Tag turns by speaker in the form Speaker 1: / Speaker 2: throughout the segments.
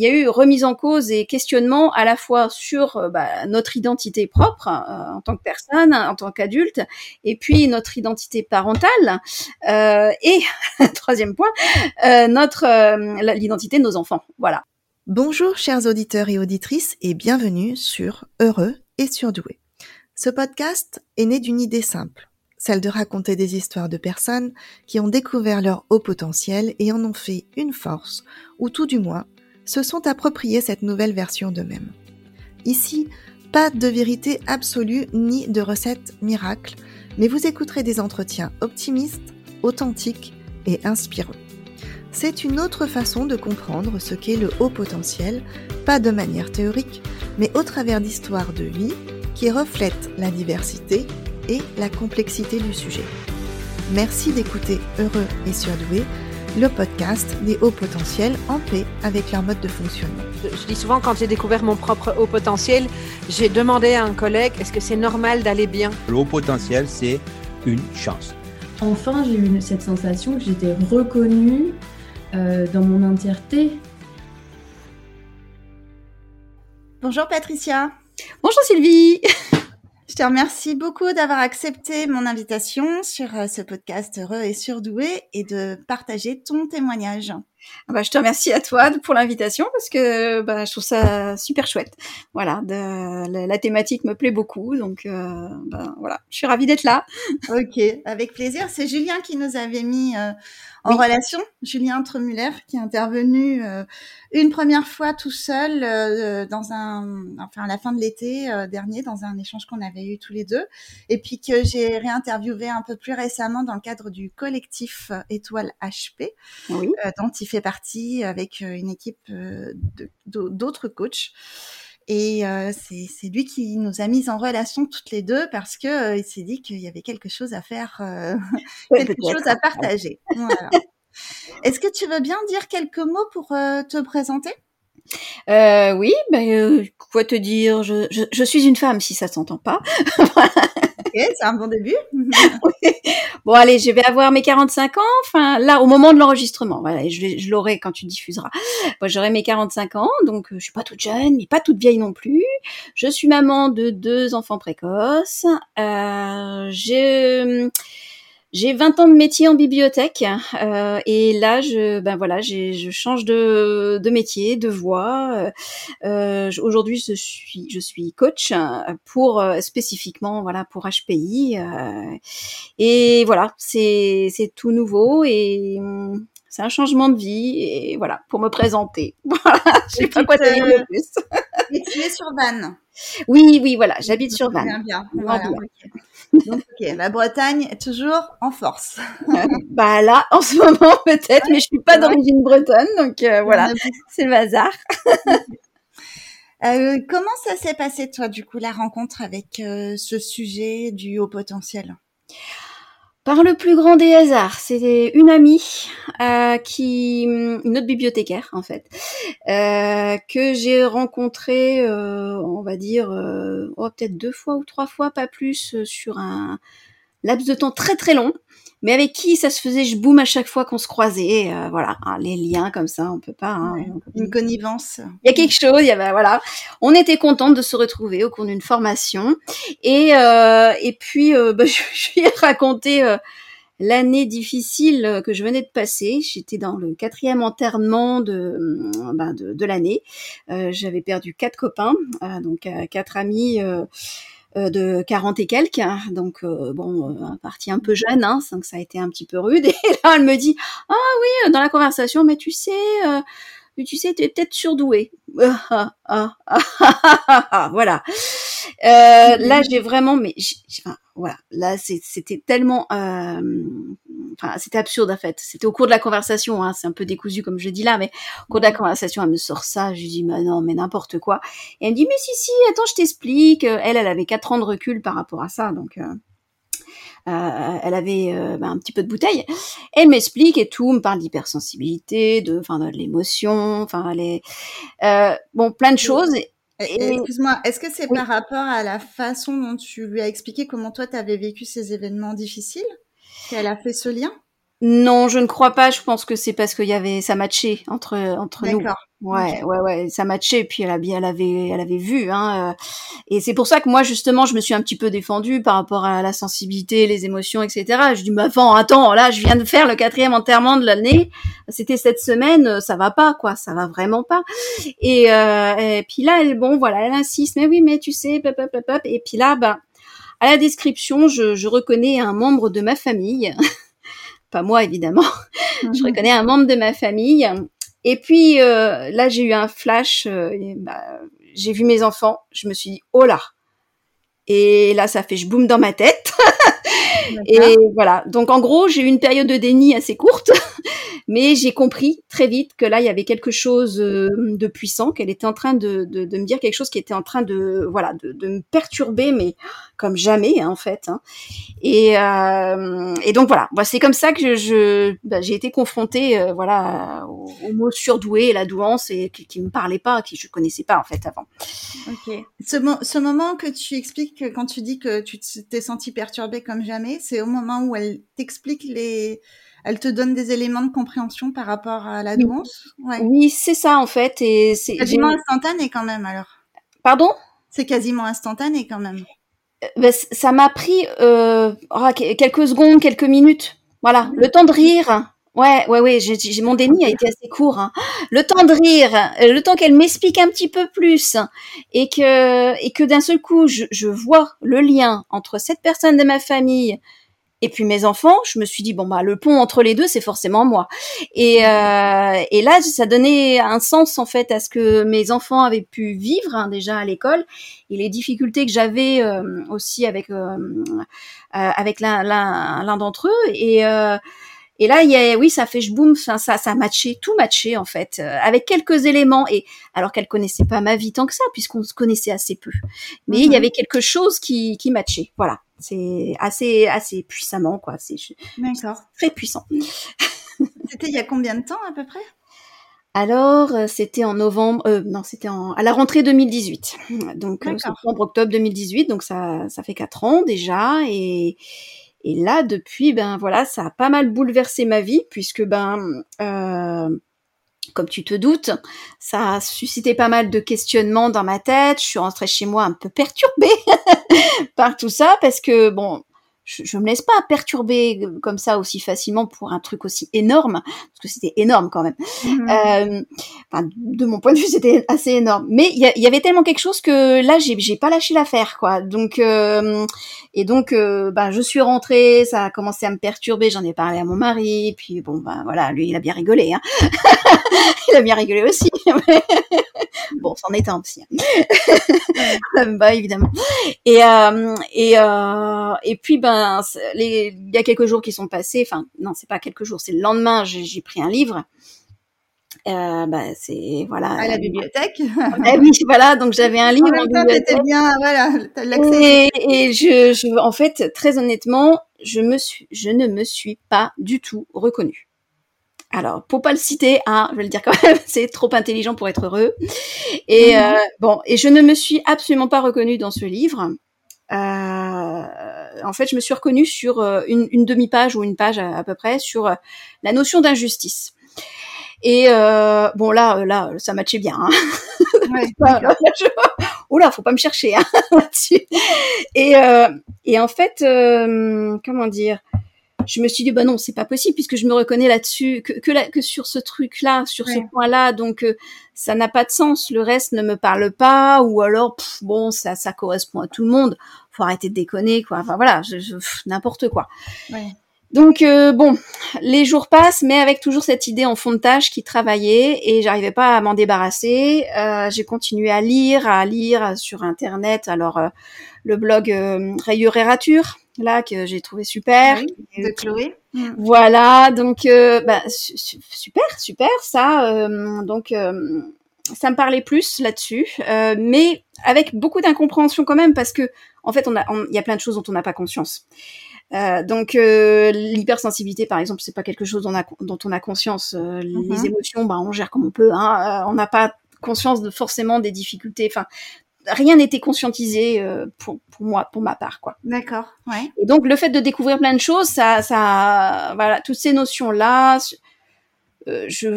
Speaker 1: il y a eu remise en cause et questionnement à la fois sur bah, notre identité propre en tant que personne, en tant qu'adulte, et puis notre identité parentale, et troisième point, notre l'identité de nos enfants. Voilà.
Speaker 2: Bonjour chers auditeurs et auditrices et bienvenue sur Heureux et Surdoué. Ce podcast est né d'une idée simple, celle de raconter des histoires de personnes qui ont découvert leur haut potentiel et en ont fait une force, ou tout du moins se sont appropriés cette nouvelle version d'eux-mêmes. Ici, pas de vérité absolue ni de recette miracle, mais vous écouterez des entretiens optimistes, authentiques et inspirants. C'est une autre façon de comprendre ce qu'est le haut potentiel, pas de manière théorique, mais au travers d'histoires de vie qui reflètent la diversité et la complexité du sujet. Merci d'écouter Heureux et Surdoué, le podcast des hauts potentiels en paix avec leur mode de fonctionnement.
Speaker 3: Je, dis souvent, quand j'ai découvert mon propre haut potentiel, j'ai demandé à un collègue, est-ce que c'est normal d'aller bien?
Speaker 4: Le haut potentiel, c'est une chance.
Speaker 5: Enfin, j'ai eu cette sensation que j'étais reconnue euh, dans mon entièreté.
Speaker 2: Bonjour Patricia.
Speaker 1: Bonjour Sylvie.
Speaker 2: Je te remercie beaucoup d'avoir accepté mon invitation sur euh, ce podcast Heureux et Surdoué et de partager ton témoignage.
Speaker 1: Ah bah, je te remercie à toi pour l'invitation parce que bah, je trouve ça super chouette. Voilà, de, la, thématique me plaît beaucoup, donc euh, bah, voilà, je suis ravie d'être là.
Speaker 2: Ok, avec plaisir. C'est Julien qui nous avait mis euh, en relation, Julien Tremuller, qui est intervenu euh, une première fois tout seul dans un, enfin à la fin de l'été dernier, dans un échange qu'on avait eu tous les deux, et puis que j'ai réinterviewé un peu plus récemment dans le cadre du collectif Étoile HP, dont il fait partie avec une équipe d'autres coachs. Et euh, c'est lui qui nous a mis en relation toutes les deux parce que euh, il s'est dit qu'il y avait quelque chose à faire, euh, quelque chose à partager. Voilà. Est-ce que tu veux bien dire quelques mots pour te présenter?
Speaker 1: Oui, ben, quoi te dire? Je, je, je, suis une femme si ça s'entend pas.
Speaker 2: c'est un bon début.
Speaker 1: Bon, allez, je vais avoir mes 45 ans. Enfin, là, au moment de l'enregistrement, voilà, je, je l'aurai quand tu diffuseras. J'aurai mes 45 ans, donc euh, je suis pas toute jeune, mais pas toute vieille non plus. Je suis maman de deux enfants précoces. Euh, j'ai j'ai 20 ans de métier en bibliothèque euh, et là, je, ben voilà, je change de, de métier, de voie. Euh, Aujourd'hui, je suis, je suis coach pour euh, spécifiquement, voilà, pour HPI. Euh, et voilà, c'est tout nouveau et c'est un changement de vie et voilà pour me présenter. Voilà, je sais pas quoi te dire de plus.
Speaker 2: et tu es sur Vannes.
Speaker 1: Oui, oui, voilà, j'habite sur Vannes. Bien, voilà,
Speaker 2: donc, ok, la Bretagne est toujours en force.
Speaker 1: bah là, en ce moment peut-être, mais je suis pas d'origine bretonne, donc euh, voilà, c'est le hasard.
Speaker 2: euh, comment ça s'est passé toi, du coup, la rencontre avec euh, ce sujet du haut potentiel?
Speaker 1: Par le plus grand des hasards, c'était une amie euh, qui, une autre bibliothécaire en fait, euh, que j'ai rencontrée, euh, on va dire, euh, oh, peut-être deux fois ou trois fois, pas plus, sur un laps de temps très très long mais avec qui ça se faisait je boum à chaque fois qu'on se croisait euh, voilà. Hein, les liens comme ça on peut pas hein,
Speaker 2: une connivence.
Speaker 1: Il y a quelque chose il y avait voilà. On était contente de se retrouver au cours d'une formation. Et euh, et puis euh, bah, je, lui ai raconté euh, l'année difficile que je venais de passer. J'étais dans le quatrième enterrement de, ben de, de l'année. J'avais perdu quatre copains, donc quatre amis euh, de 40 et quelques, hein. donc euh, bon, euh, partie un peu jeune, hein, donc ça a été un petit peu rude. Et là, elle me dit, ah oui, dans la conversation, mais tu sais, euh, tu sais, tu es peut-être surdoué. Ah, ah, ah, voilà. Euh, là, j'ai vraiment, mais enfin, voilà, là, c'était tellement, euh, enfin, c'était absurde en fait. C'était au cours de la conversation, hein, c'est un peu décousu comme je dis là, mais au cours de la conversation, elle me sort ça. Je lui dis, mais non, mais n'importe quoi. Et elle me dit, mais si, si, attends, je t'explique. Elle, elle avait quatre ans de recul par rapport à ça, donc. Euh, euh, elle avait euh, bah, un petit peu de bouteille. Elle m'explique et tout, me parle d'hypersensibilité, de, enfin, de l'émotion, enfin, les, bon, plein de choses.
Speaker 2: Excuse-moi, est-ce que c'est par rapport à la façon dont tu lui as expliqué comment toi tu avais vécu ces événements difficiles? Qu'elle a fait ce lien?
Speaker 1: Non, je ne crois pas. Je pense que c'est parce qu'il y avait ça matchait entre entre nous.
Speaker 2: D'accord.
Speaker 1: Ouais, ouais, ouais, ça matchait. Puis elle a bien, elle avait, elle avait vu. Hein, euh, et c'est pour ça que moi justement, je me suis un petit peu défendue par rapport à la sensibilité, les émotions, etc. Je dis, mais attends, attends, là, je viens de faire le quatrième enterrement de l'année. C'était cette semaine, ça va pas, quoi. Ça va vraiment pas. Et, euh, et puis là, elle, bon, voilà, elle insiste. Mais oui, mais tu sais, pop, pop, pop, pop. Et puis là, ben, à la description, je, je reconnais un membre de ma famille. pas moi évidemment, je reconnais un membre de ma famille. Et puis euh, là, j'ai eu un flash. euh, bah, j'ai vu mes enfants. Je me suis dit oh là. Et là, ça fait je boum dans ma tête. Et voilà. Donc en gros, j'ai eu une période de déni assez courte, mais j'ai compris très vite que là, il y avait quelque chose euh, de puissant, qu'elle était en train de, me dire quelque chose qui était en train de voilà de, me perturber, mais comme jamais hein, en fait. hein. Et, euh, et donc voilà, c'est comme ça que bah, j'ai été confrontée euh, voilà au, au mot surdoué la douance et qui, qui me parlait pas, qui je connaissais pas en fait avant.
Speaker 2: Ok. Ce, ce moment que tu expliques que quand tu dis que tu t'es senti perturbée comme jamais, c'est au moment où elle t'explique les, elle te donne des éléments de compréhension par rapport à la
Speaker 1: Oui.
Speaker 2: Ouais.
Speaker 1: Oui, c'est ça en fait. Et c'est
Speaker 2: Quasiment instantané quand même alors.
Speaker 1: pardon?
Speaker 2: C'est quasiment instantané quand même.
Speaker 1: Ben, c- ça m'a pris euh, oh, que- quelques secondes, quelques minutes. Voilà, le temps de rire. Ouais, ouais, ouais. J'ai, j'ai- mon déni a été assez court. hein. Le temps de rire, euh, le temps qu'elle m'explique un petit peu plus, et que et que d'un seul coup, je, je vois le lien entre cette personne de ma famille et puis mes enfants. Je me suis dit bon bah le pont entre les deux, c'est forcément moi. Et euh, et là, ça donnait un sens en fait à ce que mes enfants avaient pu vivre hein, déjà à l'école et les difficultés que j'avais euh, aussi avec euh, euh, avec l'un d'entre eux et euh, et là il y a oui ça fait je boum ça ça ça matchait tout matchait en fait euh, avec quelques éléments et alors qu'elle connaissait pas ma vie tant que ça puisqu'on se connaissait assez peu mais il
Speaker 2: Mhm.
Speaker 1: y avait quelque chose qui qui matchait voilà c'est assez assez puissamment quoi c'est très puissant
Speaker 2: C'était il y a combien de temps à peu près?
Speaker 1: Alors, euh, c'était en novembre, euh, non, c'était à la rentrée 2018. Donc, euh,
Speaker 2: D'accord.
Speaker 1: septembre, octobre 2018. Donc, ça, ça fait quatre ans déjà. Et, et là, depuis, ben voilà, ça a pas mal bouleversé ma vie puisque, ben, euh, comme tu te doutes, ça a suscité pas mal de questionnements dans ma tête. Je suis rentrée chez moi un peu perturbée par tout ça parce que, bon, je, je me laisse pas perturber comme ça aussi facilement pour un truc aussi énorme parce que c'était énorme quand même.
Speaker 2: Mhm.
Speaker 1: Euh, enfin, de mon point de vue, c'était assez énorme. Mais il y, avait tellement quelque chose que là, j'ai, j'ai pas lâché l'affaire, quoi. Donc, euh, et donc, euh, bah, je suis rentrée, ça a commencé à me perturber. J'en ai parlé à mon mari, puis bon, bah voilà, lui, il a bien rigolé. Hein. il a bien rigolé aussi. bon, c'en est un aussi. hein. bah évidemment. Et euh, et euh, et puis ben, les, il y a quelques jours qui sont passés. Enfin, non, c'est pas quelques jours, c'est le lendemain. J'ai, pris un livre. Euh, bah, c'est voilà.
Speaker 2: À la bibliothèque.
Speaker 1: Eh oui, voilà. Donc j'avais un livre
Speaker 2: En même temps,
Speaker 1: bibliothèque.
Speaker 2: bien, voilà, l'accès.
Speaker 1: Et, et je, je, en fait, très honnêtement, je me suis, je ne me suis pas du tout reconnue. Alors, pour pas le citer, hein, je vais le dire quand même, c'est trop intelligent pour être heureux. Et
Speaker 2: Mhm.
Speaker 1: euh, bon, et je ne me suis absolument pas reconnue dans ce livre. Euh, en fait, je me suis reconnue sur euh, une, une demi-page ou une page à, à peu près sur euh, la notion d'injustice. Et euh, bon là, euh, là, ça matchait bien. Hein.
Speaker 2: Ouais,
Speaker 1: Voilà, là, je- Oula, faut pas me chercher hein, là-dessus. Et, euh, et en fait, euh, comment dire Je me suis dit bah non, c'est pas possible puisque je me reconnais là-dessus que que, là- que sur ce truc-là, sur ce
Speaker 2: Ouais.
Speaker 1: point-là, donc euh, ça n'a pas de sens. Le reste ne me parle pas ou alors pff, bon, ça ça correspond à tout le monde. Faut arrêter de déconner quoi. Enfin voilà, je, je- n'importe quoi.
Speaker 2: Ouais.
Speaker 1: Donc euh, bon, les jours passent, mais avec toujours cette idée en fond de tâche qui travaillait et j'arrivais pas à m'en débarrasser. Euh, j'ai continué à lire, à lire sur internet. Alors euh, le blog euh, Rayure et Rature, là que j'ai trouvé super.
Speaker 2: Oui, de Chloé. Mhm.
Speaker 1: Voilà, donc euh, bah, su- su- super, super ça. euh, donc euh, ça me parlait plus là-dessus, mais avec beaucoup d'incompréhension quand même parce que en fait on a, il y a plein de choses dont on n'a pas conscience. Euh, donc euh, l'hypersensibilité par exemple c'est pas quelque chose dont on a, dont on a conscience. Euh, Les
Speaker 2: Mhm.
Speaker 1: émotions, bah on gère comme on peut. Hein, on n'a pas conscience de forcément des difficultés. Enfin rien n'était conscientisé euh, pour, pour moi, pour ma part, quoi.
Speaker 2: D'accord, ouais.
Speaker 1: Et donc le fait de découvrir plein de choses, ça, ça, voilà, toutes ces notions là, euh, je,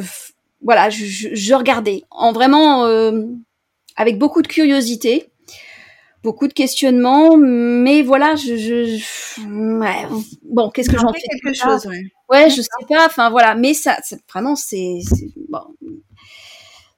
Speaker 1: voilà, je, je, je regardais en vraiment euh, avec beaucoup de curiosité, beaucoup de questionnements, mais voilà, je, je, ouais, bon, qu'est-ce que j'en fais
Speaker 2: quelque chose, ouais.
Speaker 1: Ouais, je sais pas, enfin voilà, mais ça, vraiment, c'est- bon,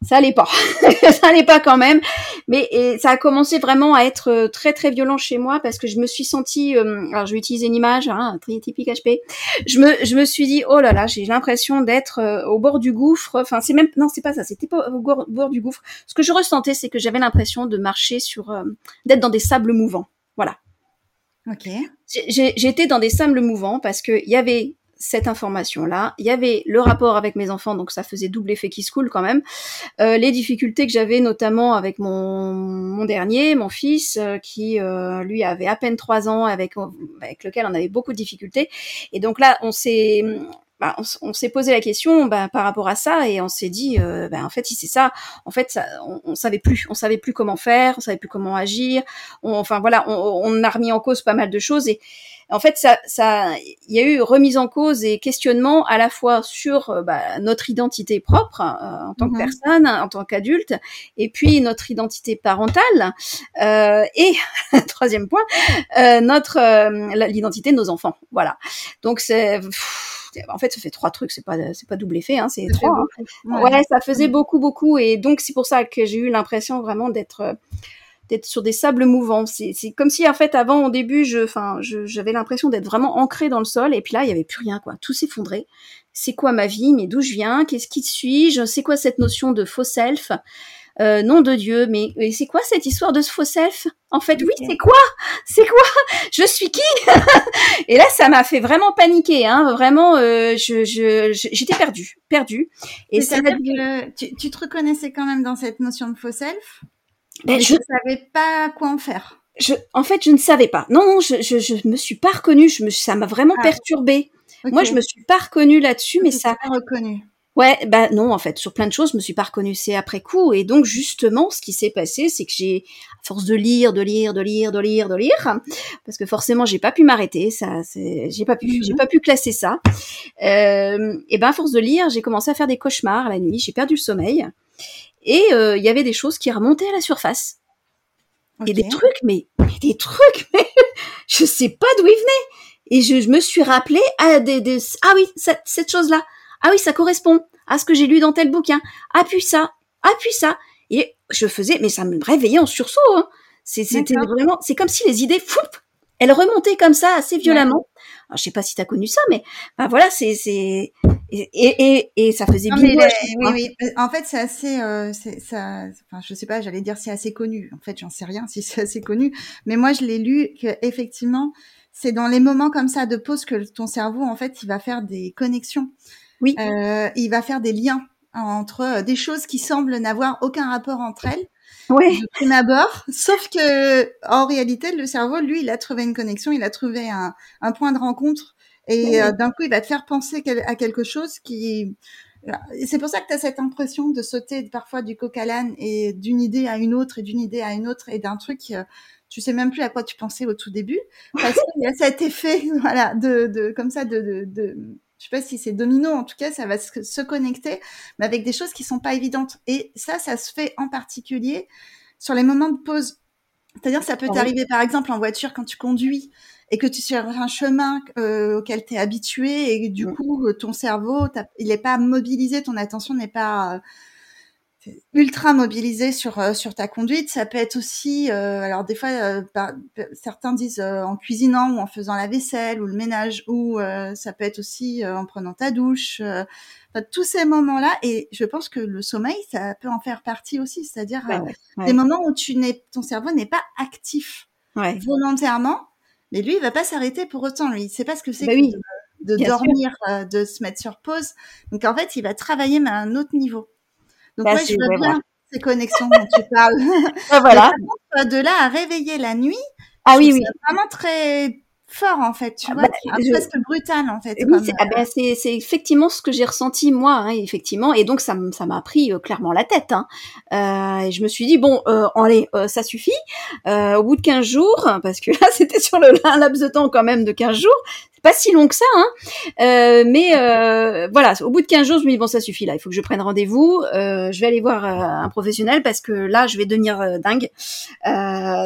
Speaker 1: ça allait pas, ça allait pas quand même, mais et ça a commencé vraiment à être euh, très très violent chez moi parce que je me suis sentie, euh, alors je vais utiliser une image, hein, très typique HP, je me, je me suis dit, oh là là, j'ai l'impression d'être euh, au bord du gouffre, enfin c'est même, non c'est pas ça, c'était pas au bord, du gouffre, ce que je ressentais c'est que j'avais l'impression de marcher sur, euh, d'être dans des sables mouvants, voilà.
Speaker 2: Ok.
Speaker 1: J'étais dans des sables mouvants parce que il y avait cette information-là, il y avait le rapport avec mes enfants, donc ça faisait double effet qui se coule quand même. Euh, les difficultés que j'avais notamment avec mon, mon dernier, mon fils, euh, qui euh, lui avait à peine trois ans, avec avec lequel on avait beaucoup de difficultés. Et donc là, on s'est bah, on, s'est posé la question bah, par rapport à ça et on s'est dit euh, bah, en fait si c'est ça en fait ça, on, on savait plus on savait plus comment faire on savait plus comment agir on, enfin voilà on, on a remis en cause pas mal de choses et en fait, ça, ça, il y a eu remise en cause et questionnement à la fois sur euh, bah, notre identité propre euh, en tant
Speaker 2: Mhm.
Speaker 1: que personne, en tant qu'adulte, et puis notre identité parentale, euh, et troisième point, euh, notre euh, l'identité de nos enfants. Voilà. Donc c'est en fait, ça fait trois trucs. C'est pas c'est pas double effet, hein, c'est trois. hein.
Speaker 2: beaucoup.
Speaker 1: Ouais. ça faisait beaucoup, beaucoup. Et donc, c'est pour ça que j'ai eu l'impression vraiment d'être euh, d'être sur des sables mouvants. C'est c'est comme si, en fait, avant, au début, je, enfin, je- j'avais l'impression d'être vraiment ancrée dans le sol. Et puis là, il y avait plus rien, quoi. Tout s'effondrait. C'est quoi ma vie? Mais d'où je viens? Qu'est-ce qui suis-je? C'est quoi cette notion de faux self? Euh, nom de Dieu, mais, mais c'est quoi cette histoire de ce faux self? En fait, oui, c'est quoi? C'est quoi? Je suis qui? Et là, ça m'a fait vraiment paniquer, hein. Vraiment, euh, je, j'étais perdue, perdue. Et ça
Speaker 2: que tu, tu te reconnaissais quand même dans cette notion de faux self,
Speaker 1: Ben, je,
Speaker 2: tu savais pas quoi en faire.
Speaker 1: je, en fait, je ne savais pas. Non, non, je, je, je me suis pas reconnue. Je me, ça m'a vraiment
Speaker 2: Ah.
Speaker 1: perturbée. Moi, je me suis pas reconnue là-dessus, mais ça,
Speaker 2: pas reconnu.
Speaker 1: ouais, bah non, en fait, sur plein de choses, je me suis pas reconnue. C'est après coup, et donc justement, ce qui s'est passé, c'est que j'ai, à force de lire, de lire, de lire, de lire, de lire, parce que forcément, j'ai pas pu m'arrêter. Ça, j'ai pas pu,
Speaker 2: Mhm.
Speaker 1: j'ai pas pu classer ça. Euh, et ben, à force de lire, j'ai commencé à faire des cauchemars la nuit. J'ai perdu le sommeil, et euh, il y avait des choses qui remontaient à la surface. Et des trucs, mais, mais des trucs, mais je sais pas d'où ils venaient. Et je, je me suis rappelé à des, des ah oui, cette, cette chose-là. Ah oui, ça correspond à ce que j'ai lu dans tel bouquin. Ah puis ça, ah puis ça. Et je faisais, mais ça me réveillait en sursaut. Hein. C'était vraiment, c'est comme si les idées, foup, elles remontaient comme ça assez violemment. Alors, je sais pas si t'as connu ça, mais ben voilà, c'est c'est et, et, et, et ça faisait chaque
Speaker 2: oui, oui. En fait, c'est assez, euh, ça. Enfin, je sais pas. J'allais dire c'est assez connu. En fait, j'en sais rien si c'est assez connu. Mais moi, je l'ai lu que effectivement, c'est dans les moments comme ça de pause que ton cerveau, en fait, il va faire des connexions.
Speaker 1: Oui.
Speaker 2: Euh, il va faire des liens entre euh, des choses qui semblent n'avoir aucun rapport entre elles
Speaker 1: Ouais.
Speaker 2: de prime abord, sauf que en réalité, le cerveau, lui, il a trouvé une connexion, il a trouvé un, un point de rencontre, et euh, d'un coup, il va te faire penser à quelque chose qui. Et C'est pour ça que tu as cette impression de sauter parfois du coq à l'âne et d'une idée à une autre et d'une idée à une autre et d'un truc, euh, tu sais même plus à quoi tu pensais au tout début, parce qu'il y a cet effet, voilà, de, de comme ça, de, de, de je sais pas si c'est domino, en tout cas, ça va se, se connecter, mais avec des choses qui sont pas évidentes. Et ça, ça se fait en particulier sur les moments de pause. C'est-à-dire, ça peut
Speaker 1: Ah
Speaker 2: t'arriver, par exemple, en voiture quand tu conduis et que tu es sur un chemin euh, auquel tu es habitué et du
Speaker 1: Mm.
Speaker 2: coup, euh, ton cerveau, il n'est pas mobilisé, ton attention n'est pas euh, ultra mobilisée sur, sur ta conduite. Ça peut être aussi, alors des fois, par- certains disent en cuisinant ou en faisant la vaisselle ou le ménage, ou ça peut être aussi en prenant ta douche. enfin, tous ces moments-là, et je pense que le sommeil, ça peut en faire partie aussi, c'est-à-dire
Speaker 1: ouais, ouais.
Speaker 2: des moments où tu n'es, ton cerveau n'est pas actif
Speaker 1: Ouais.
Speaker 2: volontairement, mais lui, il va pas s'arrêter pour autant. Lui, il sait pas ce que c'est
Speaker 1: Bah
Speaker 2: que
Speaker 1: oui,
Speaker 2: de, dormir, euh, de se mettre sur pause. Donc en fait, il va travailler mais à un autre niveau. Donc
Speaker 1: Bah,
Speaker 2: moi, je
Speaker 1: c'est-
Speaker 2: vois
Speaker 1: ouais,
Speaker 2: bien
Speaker 1: voilà.
Speaker 2: ces connexions dont tu parles.
Speaker 1: Voilà.
Speaker 2: De là à réveiller la nuit,
Speaker 1: Ah
Speaker 2: je
Speaker 1: oui, oui.
Speaker 2: vraiment très fort en fait, tu
Speaker 1: Ah
Speaker 2: vois,
Speaker 1: bah, je-
Speaker 2: presque brutal en fait.
Speaker 1: Oui, ah ben, c'est- c'est effectivement ce que j'ai ressenti moi, hein, effectivement, et donc ça m'a pris euh, clairement la tête. Hein. Euh, et je me suis dit bon, euh, allez, euh, ça suffit. Euh, au bout de 15 jours, parce que là c'était sur le un laps de temps quand même de 15 jours, pas si long que ça, hein. Euh, mais euh, voilà, au bout de 15 jours, je me dis bon, ça suffit là, il faut que je prenne rendez-vous. Euh, je vais aller voir un professionnel parce que là, je vais devenir dingue.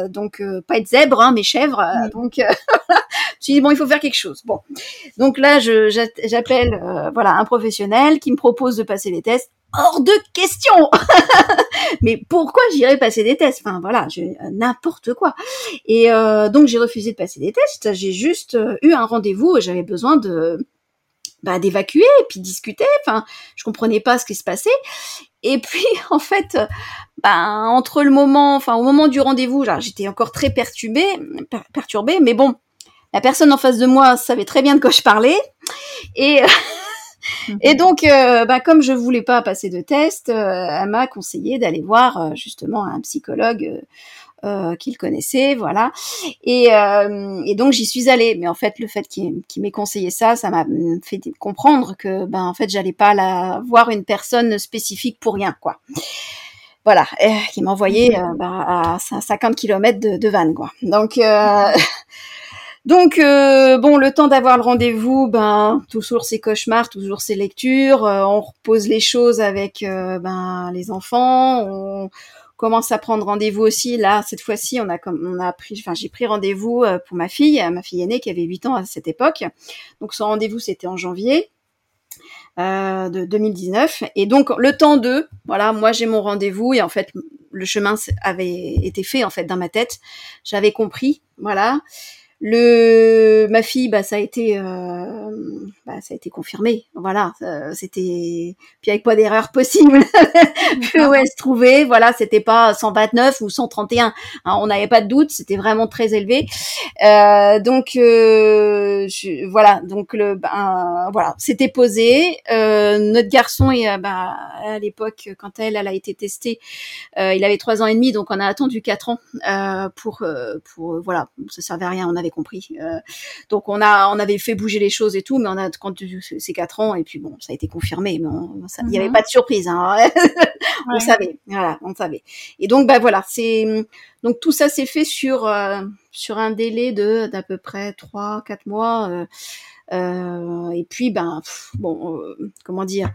Speaker 1: Donc pas être zèbre, hein, mais chèvre.
Speaker 2: Mm.
Speaker 1: Donc je me suis dit bon, il faut faire quelque chose. Bon. Donc là, j'appelle voilà un professionnel qui me propose de passer les tests. Hors de question. Mais pourquoi j'irais passer des tests? Enfin voilà, euh, n'importe quoi. Et euh, donc j'ai refusé de passer des tests. J'ai juste euh, eu un rendez-vous et j'avais besoin de bah, d'évacuer et puis discuter. Enfin, je comprenais pas ce qui se passait. Et puis en fait, ben entre le moment, enfin au moment du rendez-vous, j'étais encore très perturbée, per- perturbée. Mais bon, la personne en face de moi savait très bien de quoi je parlais. Et et donc, euh, bah, comme je voulais pas passer de test, euh, elle m'a conseillé d'aller voir euh, justement un psychologue euh, qu'il connaissait, voilà. Et, et donc j'y suis allée. Mais en fait, le fait qu'il m'ait conseillé ça, ça m'a fait comprendre que, ben en fait, j'allais pas la voir une personne spécifique pour rien, quoi. Voilà, qui m'a envoyé euh, bah, à 50 km de, de Vannes, quoi. Donc euh, donc euh, bon, le temps d'avoir le rendez-vous, ben toujours ces cauchemars, toujours ces lectures. euh, on repose les choses avec euh, ben les enfants. On commence à prendre rendez-vous aussi. Là, cette fois-ci, on a comme on a pris, enfin j'ai pris rendez-vous pour ma fille, ma fille aînée qui avait 8 ans à cette époque. Donc son rendez-vous c'était en janvier. de 2019 et donc le temps de voilà moi j'ai mon rendez-vous et en fait le chemin avait été fait en fait dans ma tête j'avais compris voilà le ma fille bah ça a été euh, bah, ça a été confirmé. Voilà euh, c'était puis avec pas d'erreur possible où elle se trouvait. Voilà c'était pas 129 ou 131 hein, on n'avait pas de doute c'était vraiment très élevé. Euh, donc euh, je, voilà donc le ben, voilà c'était posé. Euh, notre garçon et bah, à l'époque quand elle elle a été testée euh, il avait trois ans et demi donc on a attendu quatre ans euh, pour pour voilà ça servait à rien on avait compris. Euh, donc on a, on avait fait bouger les choses et tout, mais on a quand ces quatre ans et puis bon, ça a été confirmé, mais il n'y mm -hmm. avait pas de surprise. Hein. on ouais. savait, voilà, on savait. Et donc bah voilà, c'est donc tout ça s'est fait sur euh, sur un délai de d'à peu près trois, quatre mois. Euh, et puis ben pff, bon, comment dire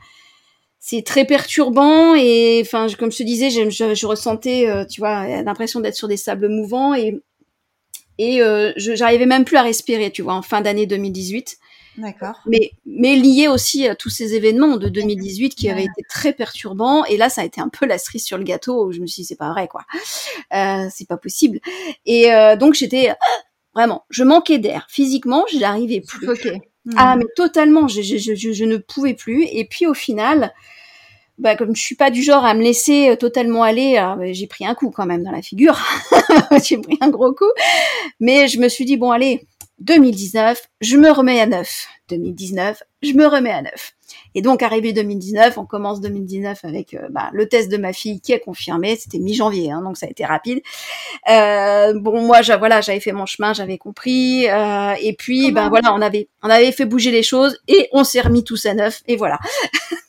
Speaker 1: c'est très perturbant et enfin comme je te disais je, je, je ressentais tu vois l'impression d'être sur des sables mouvants et et euh, j'arrivais même plus à respirer tu vois en fin d'année 2018
Speaker 2: D'accord.
Speaker 1: mais mais lié aussi à tous ces événements de 2018 qui avaient été très perturbants. Et là ça a été un peu la cerise sur le gâteau où je me suis dit c'est pas vrai quoi. Euh, c'est pas possible. Et euh, donc j'étais vraiment je manquais d'air. Physiquement je n'arrivais plus.
Speaker 2: Okay.
Speaker 1: mmh. ah mais totalement je, je, je, je ne pouvais plus. Et puis au final bah, comme je suis pas du genre à me laisser euh, totalement aller, bah, j'ai pris un coup quand même dans la figure. j'ai pris un gros coup. Mais je me suis dit, bon, allez, 2019, je me remets à neuf. 2019, je me remets à neuf. Et donc, arrivé 2019, on commence 2019 avec euh, bah, le test de ma fille qui est confirmé. C'était mi-janvier, hein, donc ça a été rapide. Euh, bon, moi, voilà, j'avais fait mon chemin, j'avais compris. Euh, et puis, ben voilà, on avait, on avait fait bouger les choses et on s'est remis tous à neuf. Et voilà.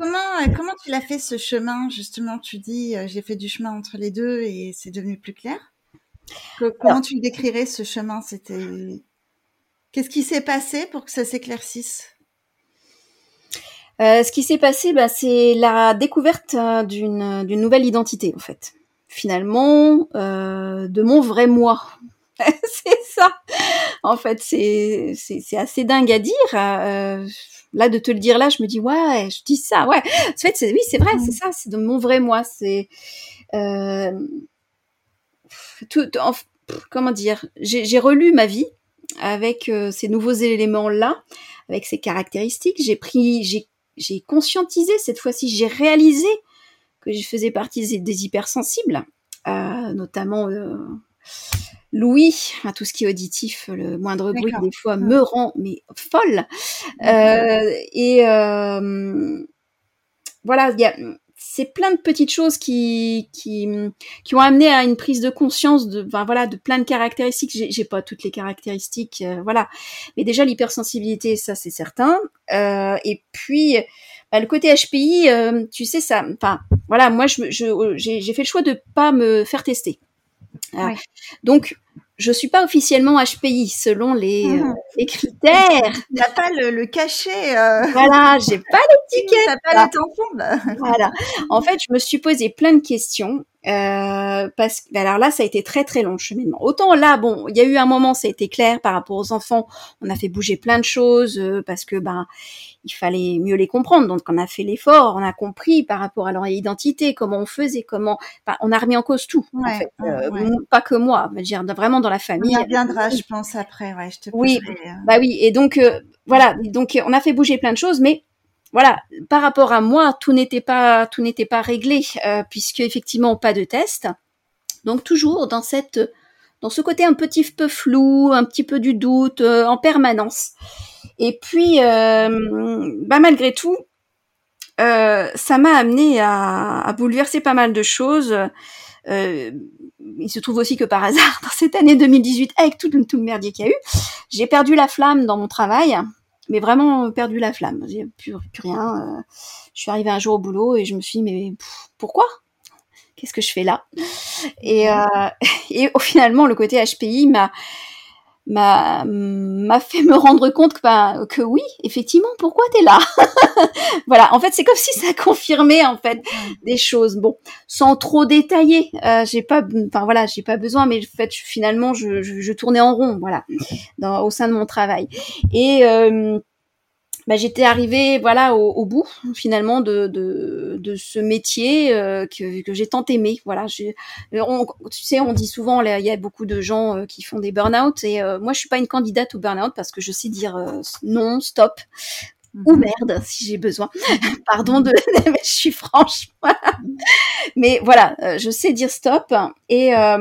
Speaker 2: Comment, comment tu l'as fait ce chemin Justement, tu dis euh, j'ai fait du chemin entre les deux et c'est devenu plus clair. Comment Alors, tu décrirais ce chemin? C'était qu'est-ce qui s'est passé pour que ça s'éclaircisse?
Speaker 1: Euh, Ce qui s'est passé, bah, c'est la découverte euh, d'une d'une nouvelle identité en fait. Finalement, euh, de mon vrai moi. c'est ça. En fait, c'est c'est assez dingue à dire. Euh, là de te le dire là je me dis ouais je dis ça ouais en fait oui c'est vrai c'est ça c'est de mon vrai moi c'est euh, tout en, comment dire j'ai relu ma vie avec euh, ces nouveaux éléments là avec ces caractéristiques j'ai pris j'ai j'ai conscientisé cette fois-ci j'ai réalisé que je faisais partie des, hypersensibles notamment Louis, enfin, tout ce qui est auditif, le moindre bruit des fois me rend mais folle. Euh, et euh, voilà, il y a, c'est plein de petites choses qui, qui, qui ont amené à une prise de conscience de, ben voilà, de plein de caractéristiques. J'ai, j'ai pas toutes les caractéristiques, euh, voilà. Mais déjà l'hypersensibilité, ça c'est certain. Euh, et puis bah, le côté HPI, euh, tu sais ça. Enfin voilà, moi je, je j'ai, j'ai fait le choix de pas me faire tester.
Speaker 2: Ouais.
Speaker 1: Donc je suis pas officiellement HPI selon les,
Speaker 2: Mhm.
Speaker 1: euh, les critères.
Speaker 2: A pas le, le cachet. Euh...
Speaker 1: Voilà, j'ai pas l'étiquette.
Speaker 2: T'as pas
Speaker 1: là.
Speaker 2: les tampons. bah.
Speaker 1: Voilà. En fait, je me suis posé plein de questions euh, parce que alors là, ça a été très très long le cheminement. Autant là, bon, il y a eu un moment, ça a été clair par rapport aux enfants. On a fait bouger plein de choses euh, parce que ben il fallait mieux les comprendre. Donc on a fait l'effort, on a compris par rapport à leur identité, comment on faisait, comment on a remis en cause tout. en fait, Euh,
Speaker 2: ouais.
Speaker 1: pas que moi, je veux dire vraiment dans la
Speaker 2: On
Speaker 1: famille.
Speaker 2: y reviendra, je pense, après. Ouais, je te
Speaker 1: Oui.
Speaker 2: poserai, euh,
Speaker 1: Bah oui, et donc euh, voilà, donc on a fait bouger plein de choses, mais voilà, par rapport à moi, tout n'était pas tout n'était pas réglé euh, puisque effectivement pas de test. Donc toujours dans cette dans ce côté un petit peu flou, un petit peu du doute euh, en permanence. Et puis euh, bah malgré tout, euh, ça m'a amené à, bouleverser pas mal de choses. Il se trouve aussi que par hasard, dans cette année 2018, avec tout, le- tout le merdier qu'il y a eu, j'ai perdu la flamme dans mon travail, mais vraiment perdu la flamme. J'ai plus, plus rien. je suis arrivée un jour au boulot et je me suis dit, mais pourquoi? Qu'est-ce que je fais là? Et, euh, et finalement, le côté HPI m'a m'a m'a fait me rendre compte que, ben, que oui, effectivement, pourquoi t'es là? Voilà, en fait, c'est comme si ça confirmait en fait des choses. Bon, sans trop détailler, euh, j'ai pas, enfin voilà, j'ai pas besoin, mais en fait, je- finalement, je, je, je tournais en rond, voilà, dans, au sein de mon travail. Et euh, bah, j'étais arrivée, voilà, au, bout finalement de, ce métier euh, que, j'ai tant aimé. Voilà, j'ai- on, tu sais, on dit souvent, il y a beaucoup de gens euh, qui font des burn-out, et euh, moi, je suis pas une candidate au burn-out parce que je sais dire euh, non, stop ou
Speaker 2: Mhm.
Speaker 1: merde si j'ai besoin. Pardon de, mais je suis franche. voilà. mais voilà, euh, je sais dire stop. Et euh,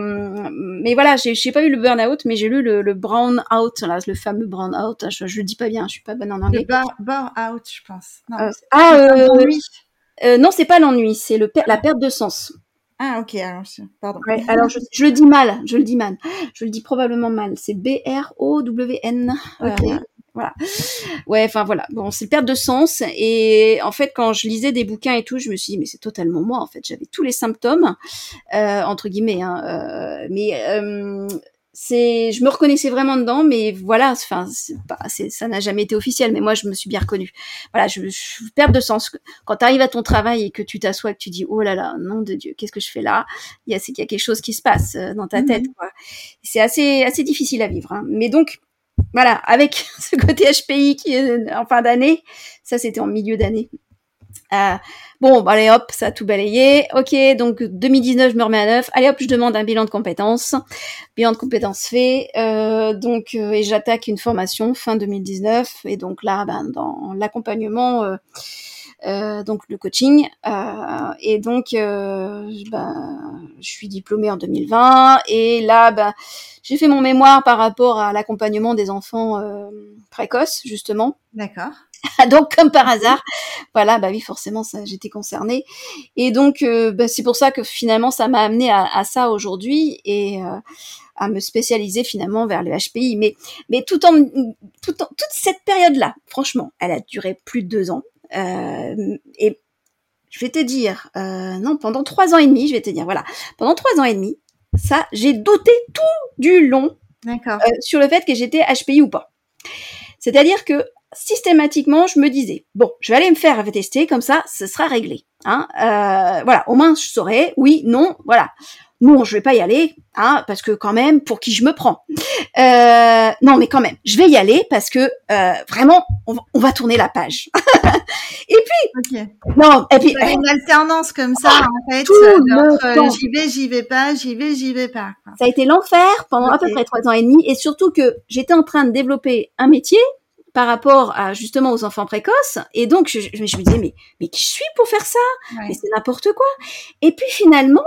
Speaker 1: mais voilà, j'ai pas eu le burn-out, mais j'ai lu le, le brown out, là, le fameux brown out. Je, je le dis pas bien, je suis pas bonne en
Speaker 2: Le
Speaker 1: anglais.
Speaker 2: bar, bar out, je pense. Non,
Speaker 1: Euh, ah, euh, non, c'est pas l'ennui, c'est le la perte de sens.
Speaker 2: Ah, ok, alors, je- pardon.
Speaker 1: Ouais, alors je, je le dis mal, je le dis mal, je le dis probablement mal. C'est B R O W N. Euh, voilà. Ouais, enfin voilà. Bon, c'est perte de sens. Et en fait, quand je lisais des bouquins et tout, je me suis dit, mais c'est totalement moi. En fait, j'avais tous les symptômes, euh, entre guillemets. Hein, euh, mais euh, c'est, je me reconnaissais vraiment dedans. Mais voilà, enfin, c'est, ça n'a jamais été officiel. Mais moi, je me suis bien reconnue. Voilà, je, je perte de sens. Quand tu arrives à ton travail et que tu t'assois que tu dis, oh là là, nom de Dieu, qu'est-ce que je fais là? Il y a, c'est qu'il y a quelque chose qui se passe euh, dans ta
Speaker 2: Mhm.
Speaker 1: tête. C'est assez, assez difficile à vivre. Hein. Mais donc voilà, avec ce côté HPI qui est en fin d'année, ça c'était en milieu d'année. Euh, bon, bah, allez hop, ça a tout balayé. Ok, donc 2019, je me remets à neuf. Allez hop, je demande un bilan de compétences. Bilan de compétences fait. Euh, donc, euh, et j'attaque une formation fin 2019. Et donc là, ben, dans l'accompagnement, euh, donc le coaching. Euh, et donc, euh, ben, je suis diplômée en 2020. Et là, ben, j'ai fait mon mémoire par rapport à l'accompagnement des enfants euh, précoces, justement.
Speaker 2: D'accord.
Speaker 1: donc, comme par hasard, voilà, bah oui, forcément, ça, j'étais concernée. Et donc, euh, bah, c'est pour ça que finalement, ça m'a amené à, à ça aujourd'hui et euh, à me spécialiser finalement vers le HPI. Mais, mais tout en, tout en, toute cette période-là, franchement, elle a duré plus de deux ans. Euh, et je vais te dire, euh, non, pendant trois ans et demi, je vais te dire, voilà, pendant trois ans et demi, ça, j'ai douté tout du long euh, sur le fait que j'étais HPI ou pas. C'est-à-dire que systématiquement, je me disais, bon, je vais aller me faire tester, comme ça, ce sera réglé. Hein euh, voilà, au moins, je saurais, oui, non, voilà. Non, je vais pas y aller, hein, parce que quand même, pour qui je me prends euh, Non, mais quand même, je vais y aller parce que euh, vraiment, on va, on va tourner la page.
Speaker 2: Ok.
Speaker 1: non, et puis,
Speaker 2: une alternance comme ça, en fait, entre, euh, j'y vais, j'y vais pas, j'y vais, j'y vais pas.
Speaker 1: Ça a été l'enfer pendant à peu près trois ans et demi, et surtout que j'étais en train de développer un métier par rapport à justement aux enfants précoces, et donc je, je, je me disais mais mais qui je suis pour faire ça?
Speaker 2: Ouais.
Speaker 1: Mais c'est n'importe quoi. Et puis finalement,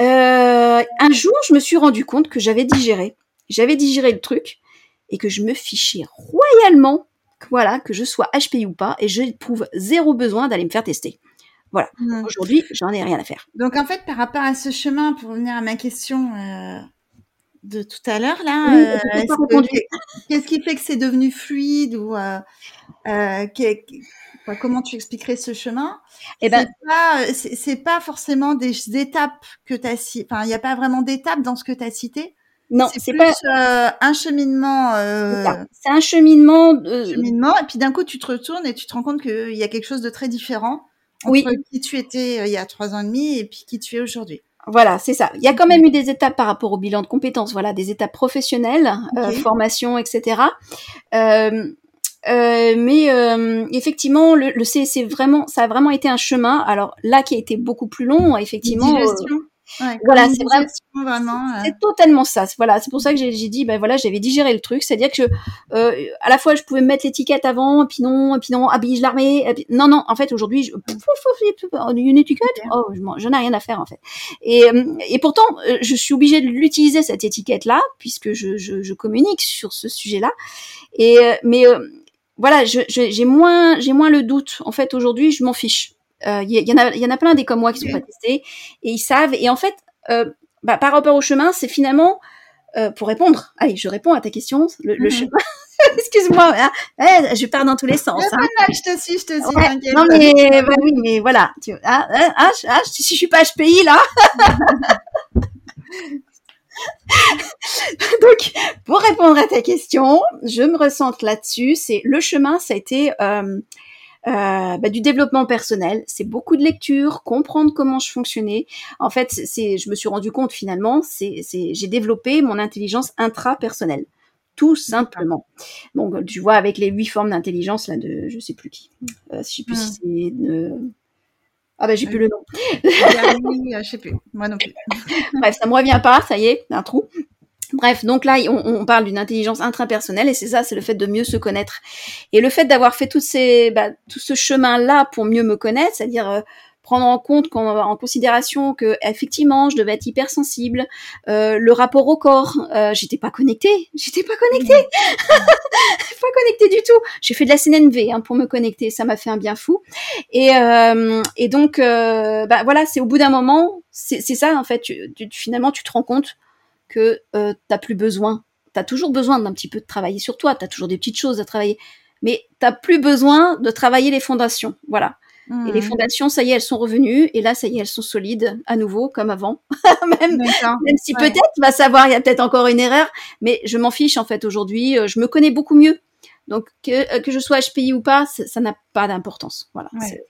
Speaker 1: euh, un jour, je me suis rendu compte que j'avais digéré, j'avais digéré le truc, et que je me fichais royalement, que voilà, que je sois HPI ou pas, et je n'éprouve zéro besoin d'aller me faire tester. Voilà.
Speaker 2: Mhm.
Speaker 1: Aujourd'hui, j'en ai rien à faire.
Speaker 2: Donc en fait, par rapport à ce chemin, pour revenir à ma question euh, de tout à l'heure, là,
Speaker 1: Oui,
Speaker 2: euh, qu'est-ce qui fait que c'est devenu fluide ou euh, euh, comment tu expliquerais ce chemin?
Speaker 1: Eh ben,
Speaker 2: C'est pas, euh, pas forcément des étapes que tu as citées. Enfin, il n'y a pas vraiment d'étapes dans ce que tu as cité.
Speaker 1: non,
Speaker 2: c'est
Speaker 1: pas
Speaker 2: euh, un cheminement,
Speaker 1: c'est
Speaker 2: euh.
Speaker 1: C'est un cheminement. de-
Speaker 2: cheminement, et puis d'un coup tu te retournes et tu te rends compte qu'il y a quelque chose de très différent entre
Speaker 1: Oui.
Speaker 2: qui tu étais il y a trois ans et demi et puis qui tu es aujourd'hui.
Speaker 1: Voilà, c'est ça. Il y a quand même eu des étapes par rapport au bilan de compétences, voilà, des étapes professionnelles, euh, formation, etc. Euh, euh, mais euh, effectivement, le, le c'est vraiment, ça a vraiment été un chemin. Alors là, qui a été beaucoup plus long, effectivement.
Speaker 2: Digestion. Ouais,
Speaker 1: voilà, c'est
Speaker 2: vraiment. euh,
Speaker 1: C'est totalement ça. C'est- Voilà, c'est pour ça que j'ai dit, ben voilà, j'avais digéré le truc, c'est-à-dire que euh, à la fois je pouvais me mettre l'étiquette avant, et puis non, et puis non, ah, puis je et Non, non, en fait aujourd'hui, je... pouf, une étiquette, oh, je j'en ai rien à faire en fait. Et, euh, et pourtant, euh, je suis obligée de l'utiliser cette étiquette-là, puisque je, je, je communique sur ce sujet-là. Et euh, mais euh, voilà, je- je- j'ai moins, j'ai moins le doute. En fait, aujourd'hui, je m'en fiche. Euh, Il y, y en a, il y en a plein des comme moi qui sont pas testés et ils savent. Et en fait, euh, bah, par rapport au chemin, c'est finalement euh, pour répondre. Allez, je réponds à ta question. Le, le
Speaker 2: Mhm.
Speaker 1: chemin. Excuse-moi, hein. Je pars dans tous les sens. hein.
Speaker 2: Je te suis, je te suis,
Speaker 1: Ouais, non mais bah oui, mais voilà. Tu, ah, ah, ah, je- si je suis pas HPI là. Donc, pour répondre à ta question, je me ressente là-dessus. C'est le chemin, ça a été euh, euh, bah, du développement personnel. C'est beaucoup de lecture, comprendre comment je fonctionnais. En fait, c'est- je me suis rendu compte finalement, c'est, c'est, j'ai développé mon intelligence intra-personnelle. Tout simplement. Donc, tu vois, avec les huit formes d'intelligence, là, de, je sais plus qui. Euh, je sais plus si c'est de... Ah bah, j'ai plus le nom.
Speaker 2: Euh, je sais plus. Moi non plus.
Speaker 1: Bref, ça me revient pas, ça y est, un trou. Bref, donc là, on, on parle d'une intelligence intrapersonnelle et c'est ça, c'est le fait de mieux se connaître. Et le fait d'avoir fait toutes ces, bah, tout ce chemin-là pour mieux me connaître, c'est-à-dire euh, prendre en compte, qu'en- en considération que effectivement, je devais être hypersensible, euh, le rapport au corps, euh, j'étais pas connectée, j'étais pas connectée, pas connectée du tout. J'ai fait de la CNNV hein, pour me connecter, ça m'a fait un bien fou. Et, euh, et donc, euh, bah voilà, c'est au bout d'un moment, c'est c'est ça en fait. Tu, tu- finalement, tu te rends compte que euh, t'as plus besoin. T'as toujours besoin d'un petit peu de travailler sur toi. T'as toujours des petites choses à travailler, mais t'as plus besoin de travailler les fondations. Voilà. Et les
Speaker 2: Mhm.
Speaker 1: fondations, ça y est, elles sont revenues. Et là, ça y est, elles sont solides à nouveau, comme avant. même, même si
Speaker 2: Ouais.
Speaker 1: peut-être, va savoir, il y a peut-être encore une erreur, mais je m'en fiche en fait aujourd'hui. euh, Je me connais beaucoup mieux. Donc que, euh, que je sois HPI ou pas, ça n'a pas d'importance. Voilà.
Speaker 2: Ouais.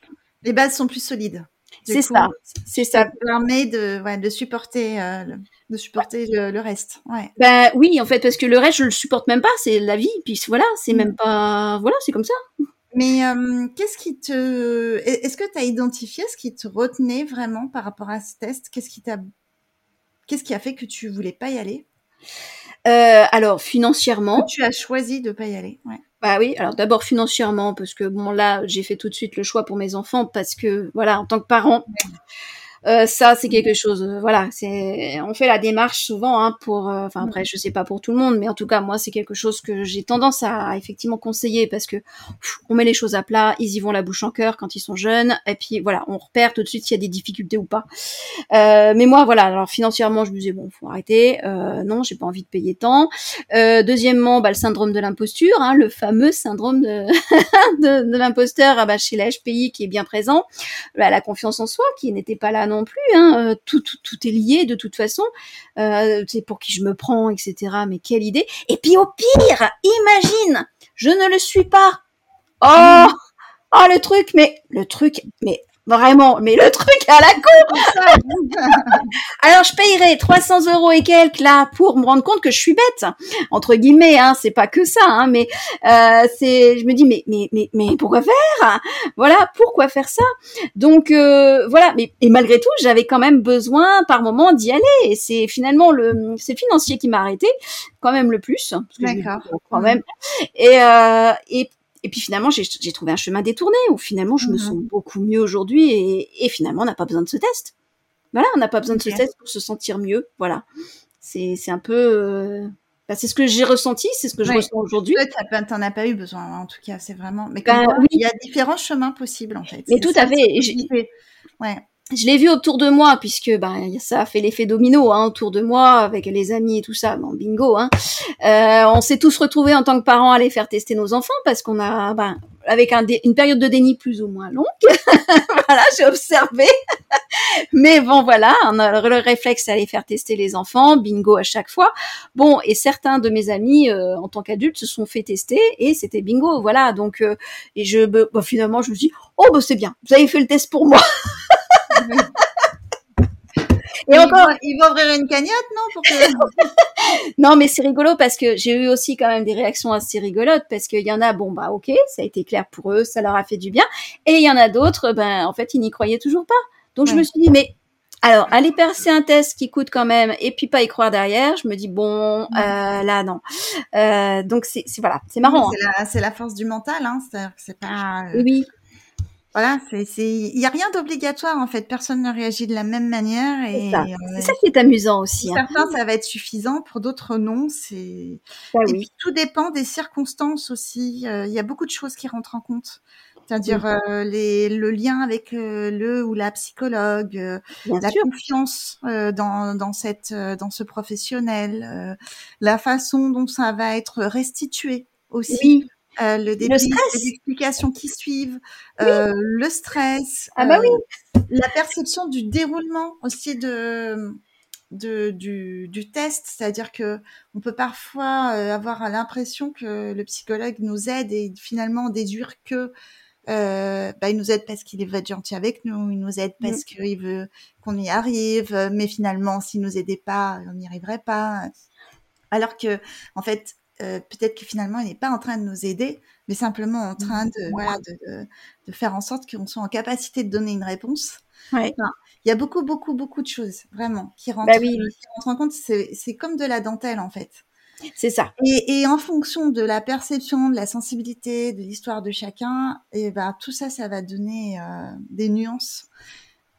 Speaker 2: Les bases sont plus solides.
Speaker 1: C'est ça. C'est ça.
Speaker 2: Ça permet de, ouais, de supporter, euh, le- de supporter le, le reste. Ouais.
Speaker 1: Ben oui, en fait, parce que le reste, je le supporte même pas. C'est la vie. Puis voilà, c'est
Speaker 2: Mm.
Speaker 1: même pas. Voilà, c'est comme ça.
Speaker 2: Mais euh, qu'est-ce qui te, est-ce que tu as identifié ce qui te retenait vraiment par rapport à ce test? Qu'est-ce qui t'a, qu'est-ce qui a fait que tu voulais pas y aller?
Speaker 1: Euh, alors financièrement,
Speaker 2: tu as choisi de pas y aller Ouais.
Speaker 1: bah oui. Alors d'abord financièrement, parce que bon là, j'ai fait tout de suite le choix pour mes enfants parce que voilà, en tant que parent. Euh, ça, c'est quelque chose. euh, voilà, c'est on fait la démarche souvent hein, pour. euh, Enfin après, je sais pas pour tout le monde, mais en tout cas moi, c'est quelque chose que j'ai tendance à, effectivement conseiller parce que pff, on met les choses à plat, ils y vont la bouche en cœur quand ils sont jeunes, et puis voilà, on repère tout de suite s'il y a des difficultés ou pas. Euh, mais moi, voilà, alors financièrement, je me disais bon, faut arrêter. Euh, non, j'ai pas envie de payer tant. Euh, deuxièmement, bah, le syndrome de l'imposture, hein, le fameux syndrome de, de, de l'imposteur ah bah, chez la HPI qui est bien présent. Bah, la confiance en soi qui n'était pas là non plus. Hein, euh, tout, est lié de toute façon. Euh, c'est pour qui je me prends, etc. Mais quelle idée. Et puis au pire, imagine, je ne le suis pas. Oh, oh le truc, mais le truc, mais vraiment, mais le truc à la con. Alors je payerai 300 euros et quelques là pour me rendre compte que je suis bête, entre guillemets. Hein, c'est pas que ça, hein, mais euh, c'est, je me dis mais mais mais mais pourquoi faire? Voilà, pourquoi faire ça? Donc euh, voilà, mais et malgré tout, j'avais quand même besoin par moment d'y aller. Et c'est finalement le c'est le financier qui m'a arrêté quand même le plus, hein, parce que
Speaker 2: D'accord.
Speaker 1: quand même. Et euh, et et puis finalement, j'ai trouvé un chemin détourné où finalement je me
Speaker 2: Mhm.
Speaker 1: sens beaucoup mieux aujourd'hui et, et finalement on n'a pas besoin de ce test. Voilà, on n'a pas besoin de ce test pour se sentir mieux. Voilà, c'est un peu euh, bah, c'est ce que j'ai ressenti, c'est ce que je
Speaker 2: Ouais.
Speaker 1: ressens aujourd'hui.
Speaker 2: Toi, t'en as pas eu besoin, en tout cas, c'est vraiment. Mais
Speaker 1: Ben,
Speaker 2: quoi,
Speaker 1: oui.
Speaker 2: il y a différents chemins possibles, en fait.
Speaker 1: Mais tout à fait.
Speaker 2: Ouais.
Speaker 1: Je l'ai vu autour de moi puisque ben ça a fait l'effet domino hein, autour de moi avec les amis et tout ça. Bon bingo hein. Euh, on s'est tous retrouvés en tant que parents à les faire tester nos enfants parce qu'on a ben avec une période de déni plus ou moins longue. Voilà j'ai observé. Mais bon voilà on a le réflexe à les faire tester les enfants bingo à chaque fois. Bon et certains de mes amis euh, en tant qu'adultes se sont fait tester et c'était bingo voilà. Donc euh, et je bah, finalement je me suis dit, oh bah c'est bien. Vous avez fait le test pour moi Et encore,
Speaker 2: il va ouvrir une cagnotte, non pour que...
Speaker 1: non, mais c'est rigolo parce que j'ai eu aussi quand même des réactions assez rigolotes parce qu'il y en a, bon, bah, ok, ça a été clair pour eux, ça leur a fait du bien. Et il y en a d'autres, ben, en fait, ils n'y croyaient toujours pas. Donc, je me suis dit, mais, alors, aller passer un test qui coûte quand même et puis pas y croire derrière, je me dis, bon, euh, là, non. Euh, donc, c'est, voilà, c'est marrant.
Speaker 2: C'est la, c'est la force du mental, hein. C'est-à-dire que c'est pas.
Speaker 1: hein.
Speaker 2: euh,
Speaker 1: Oui,
Speaker 2: Voilà, il y a rien d'obligatoire en fait. Personne ne réagit de la même manière
Speaker 1: c'est
Speaker 2: et
Speaker 1: ça.
Speaker 2: euh,
Speaker 1: C'est ça qui est amusant aussi.
Speaker 2: pour
Speaker 1: Hein.
Speaker 2: certains ça va être suffisant, pour d'autres non. C'est
Speaker 1: Bah
Speaker 2: et
Speaker 1: oui.
Speaker 2: puis tout dépend des circonstances aussi. Euh, Il y a beaucoup de choses qui rentrent en compte. C'est-à-dire euh, les, le lien avec euh, le ou la psychologue, la
Speaker 1: sûr.
Speaker 2: confiance dans, dans, cette, dans ce professionnel, la façon dont ça va être restitué aussi.
Speaker 1: Oui.
Speaker 2: Euh, le débrief,
Speaker 1: stress.
Speaker 2: les explications qui suivent, euh, le stress,
Speaker 1: Ah bah
Speaker 2: euh, la perception du déroulement aussi de, de du, du test, c'est-à-dire que on peut parfois avoir l'impression que le psychologue nous aide et finalement déduire que euh, bah, il nous aide parce qu'il être gentil avec nous, il nous aide parce qu'il veut qu'on y arrive, mais finalement s'il nous aidait pas, on n'y arriverait pas. Alors que en fait, euh, peut-être que finalement il n'est pas en train de nous aider, mais simplement en train de voilà de, de, de faire en sorte qu'on soit en capacité de donner une réponse.
Speaker 1: Ouais.
Speaker 2: Enfin, il y a beaucoup beaucoup beaucoup de choses vraiment qui rentrent,
Speaker 1: Bah oui, oui.
Speaker 2: qui rentrent en compte. C'est comme de la dentelle en fait.
Speaker 1: C'est ça.
Speaker 2: Et, et en fonction de la perception, de la sensibilité, de l'histoire de chacun, et ben tout ça, ça va donner euh, des nuances.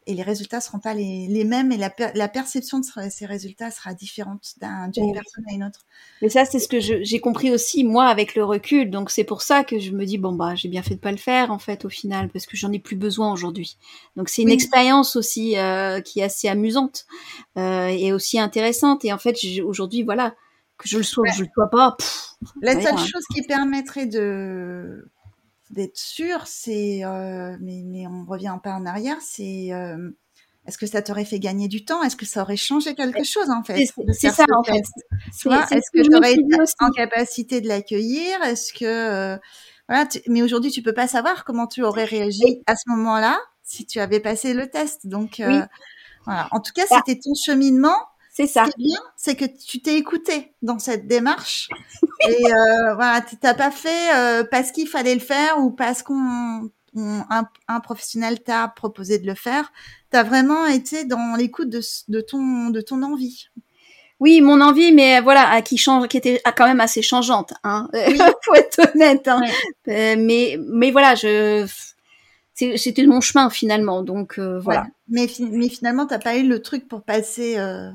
Speaker 2: Et les résultats seront pas les, les mêmes, et la, per- la perception de ce- ces résultats sera différente d'un- d'une
Speaker 1: Oui.
Speaker 2: personne à une autre.
Speaker 1: Mais ça, c'est ce que j'ai compris aussi, moi, avec le recul. Donc, c'est pour ça que je me dis, bon, bah, j'ai bien fait de pas le faire, en fait, au final, parce que j'en ai plus besoin aujourd'hui. Donc, c'est une
Speaker 2: Oui.
Speaker 1: expérience aussi euh, qui est assez amusante euh, et aussi intéressante. Et en fait, aujourd'hui, voilà, que je le sois ou que je le sois pas, pff,
Speaker 2: La
Speaker 1: Ouais,
Speaker 2: seule
Speaker 1: ouais.
Speaker 2: chose qui permettrait de d'être sûr, c'est, euh, mais, mais on revient pas en arrière, c'est euh, est-ce que ça t'aurait fait gagner du temps? Est-ce que ça aurait changé quelque chose en fait
Speaker 1: c'est ça,
Speaker 2: ce
Speaker 1: en fait.
Speaker 2: Est-ce
Speaker 1: ce
Speaker 2: que
Speaker 1: je
Speaker 2: tu
Speaker 1: me
Speaker 2: aurais
Speaker 1: suis
Speaker 2: été en capacité de l'accueillir? Est-ce que euh, voilà tu- Mais aujourd'hui, tu peux pas savoir comment tu aurais réagi à ce moment-là si tu avais passé le test. Donc euh,
Speaker 1: Oui.
Speaker 2: voilà. En tout cas,
Speaker 1: Bah.
Speaker 2: c'était ton cheminement.
Speaker 1: C'est ça.
Speaker 2: Ce qui est bien, c'est que tu t'es écouté dans cette démarche. et euh, voilà, tu t'as pas fait euh, parce qu'il fallait le faire ou parce qu'on on- un, un professionnel t'a proposé de le faire. Tu as vraiment été dans l'écoute de, ton, de ton envie.
Speaker 1: Oui, mon envie, mais voilà, qui change, qui était quand même assez changeante, hein.
Speaker 2: Oui.
Speaker 1: Faut être honnête, hein. Euh, mais, mais voilà, je, c'était mon chemin finalement, donc euh, voilà.
Speaker 2: Ouais. Mais, mais finalement, t'as pas eu le truc pour passer, euh,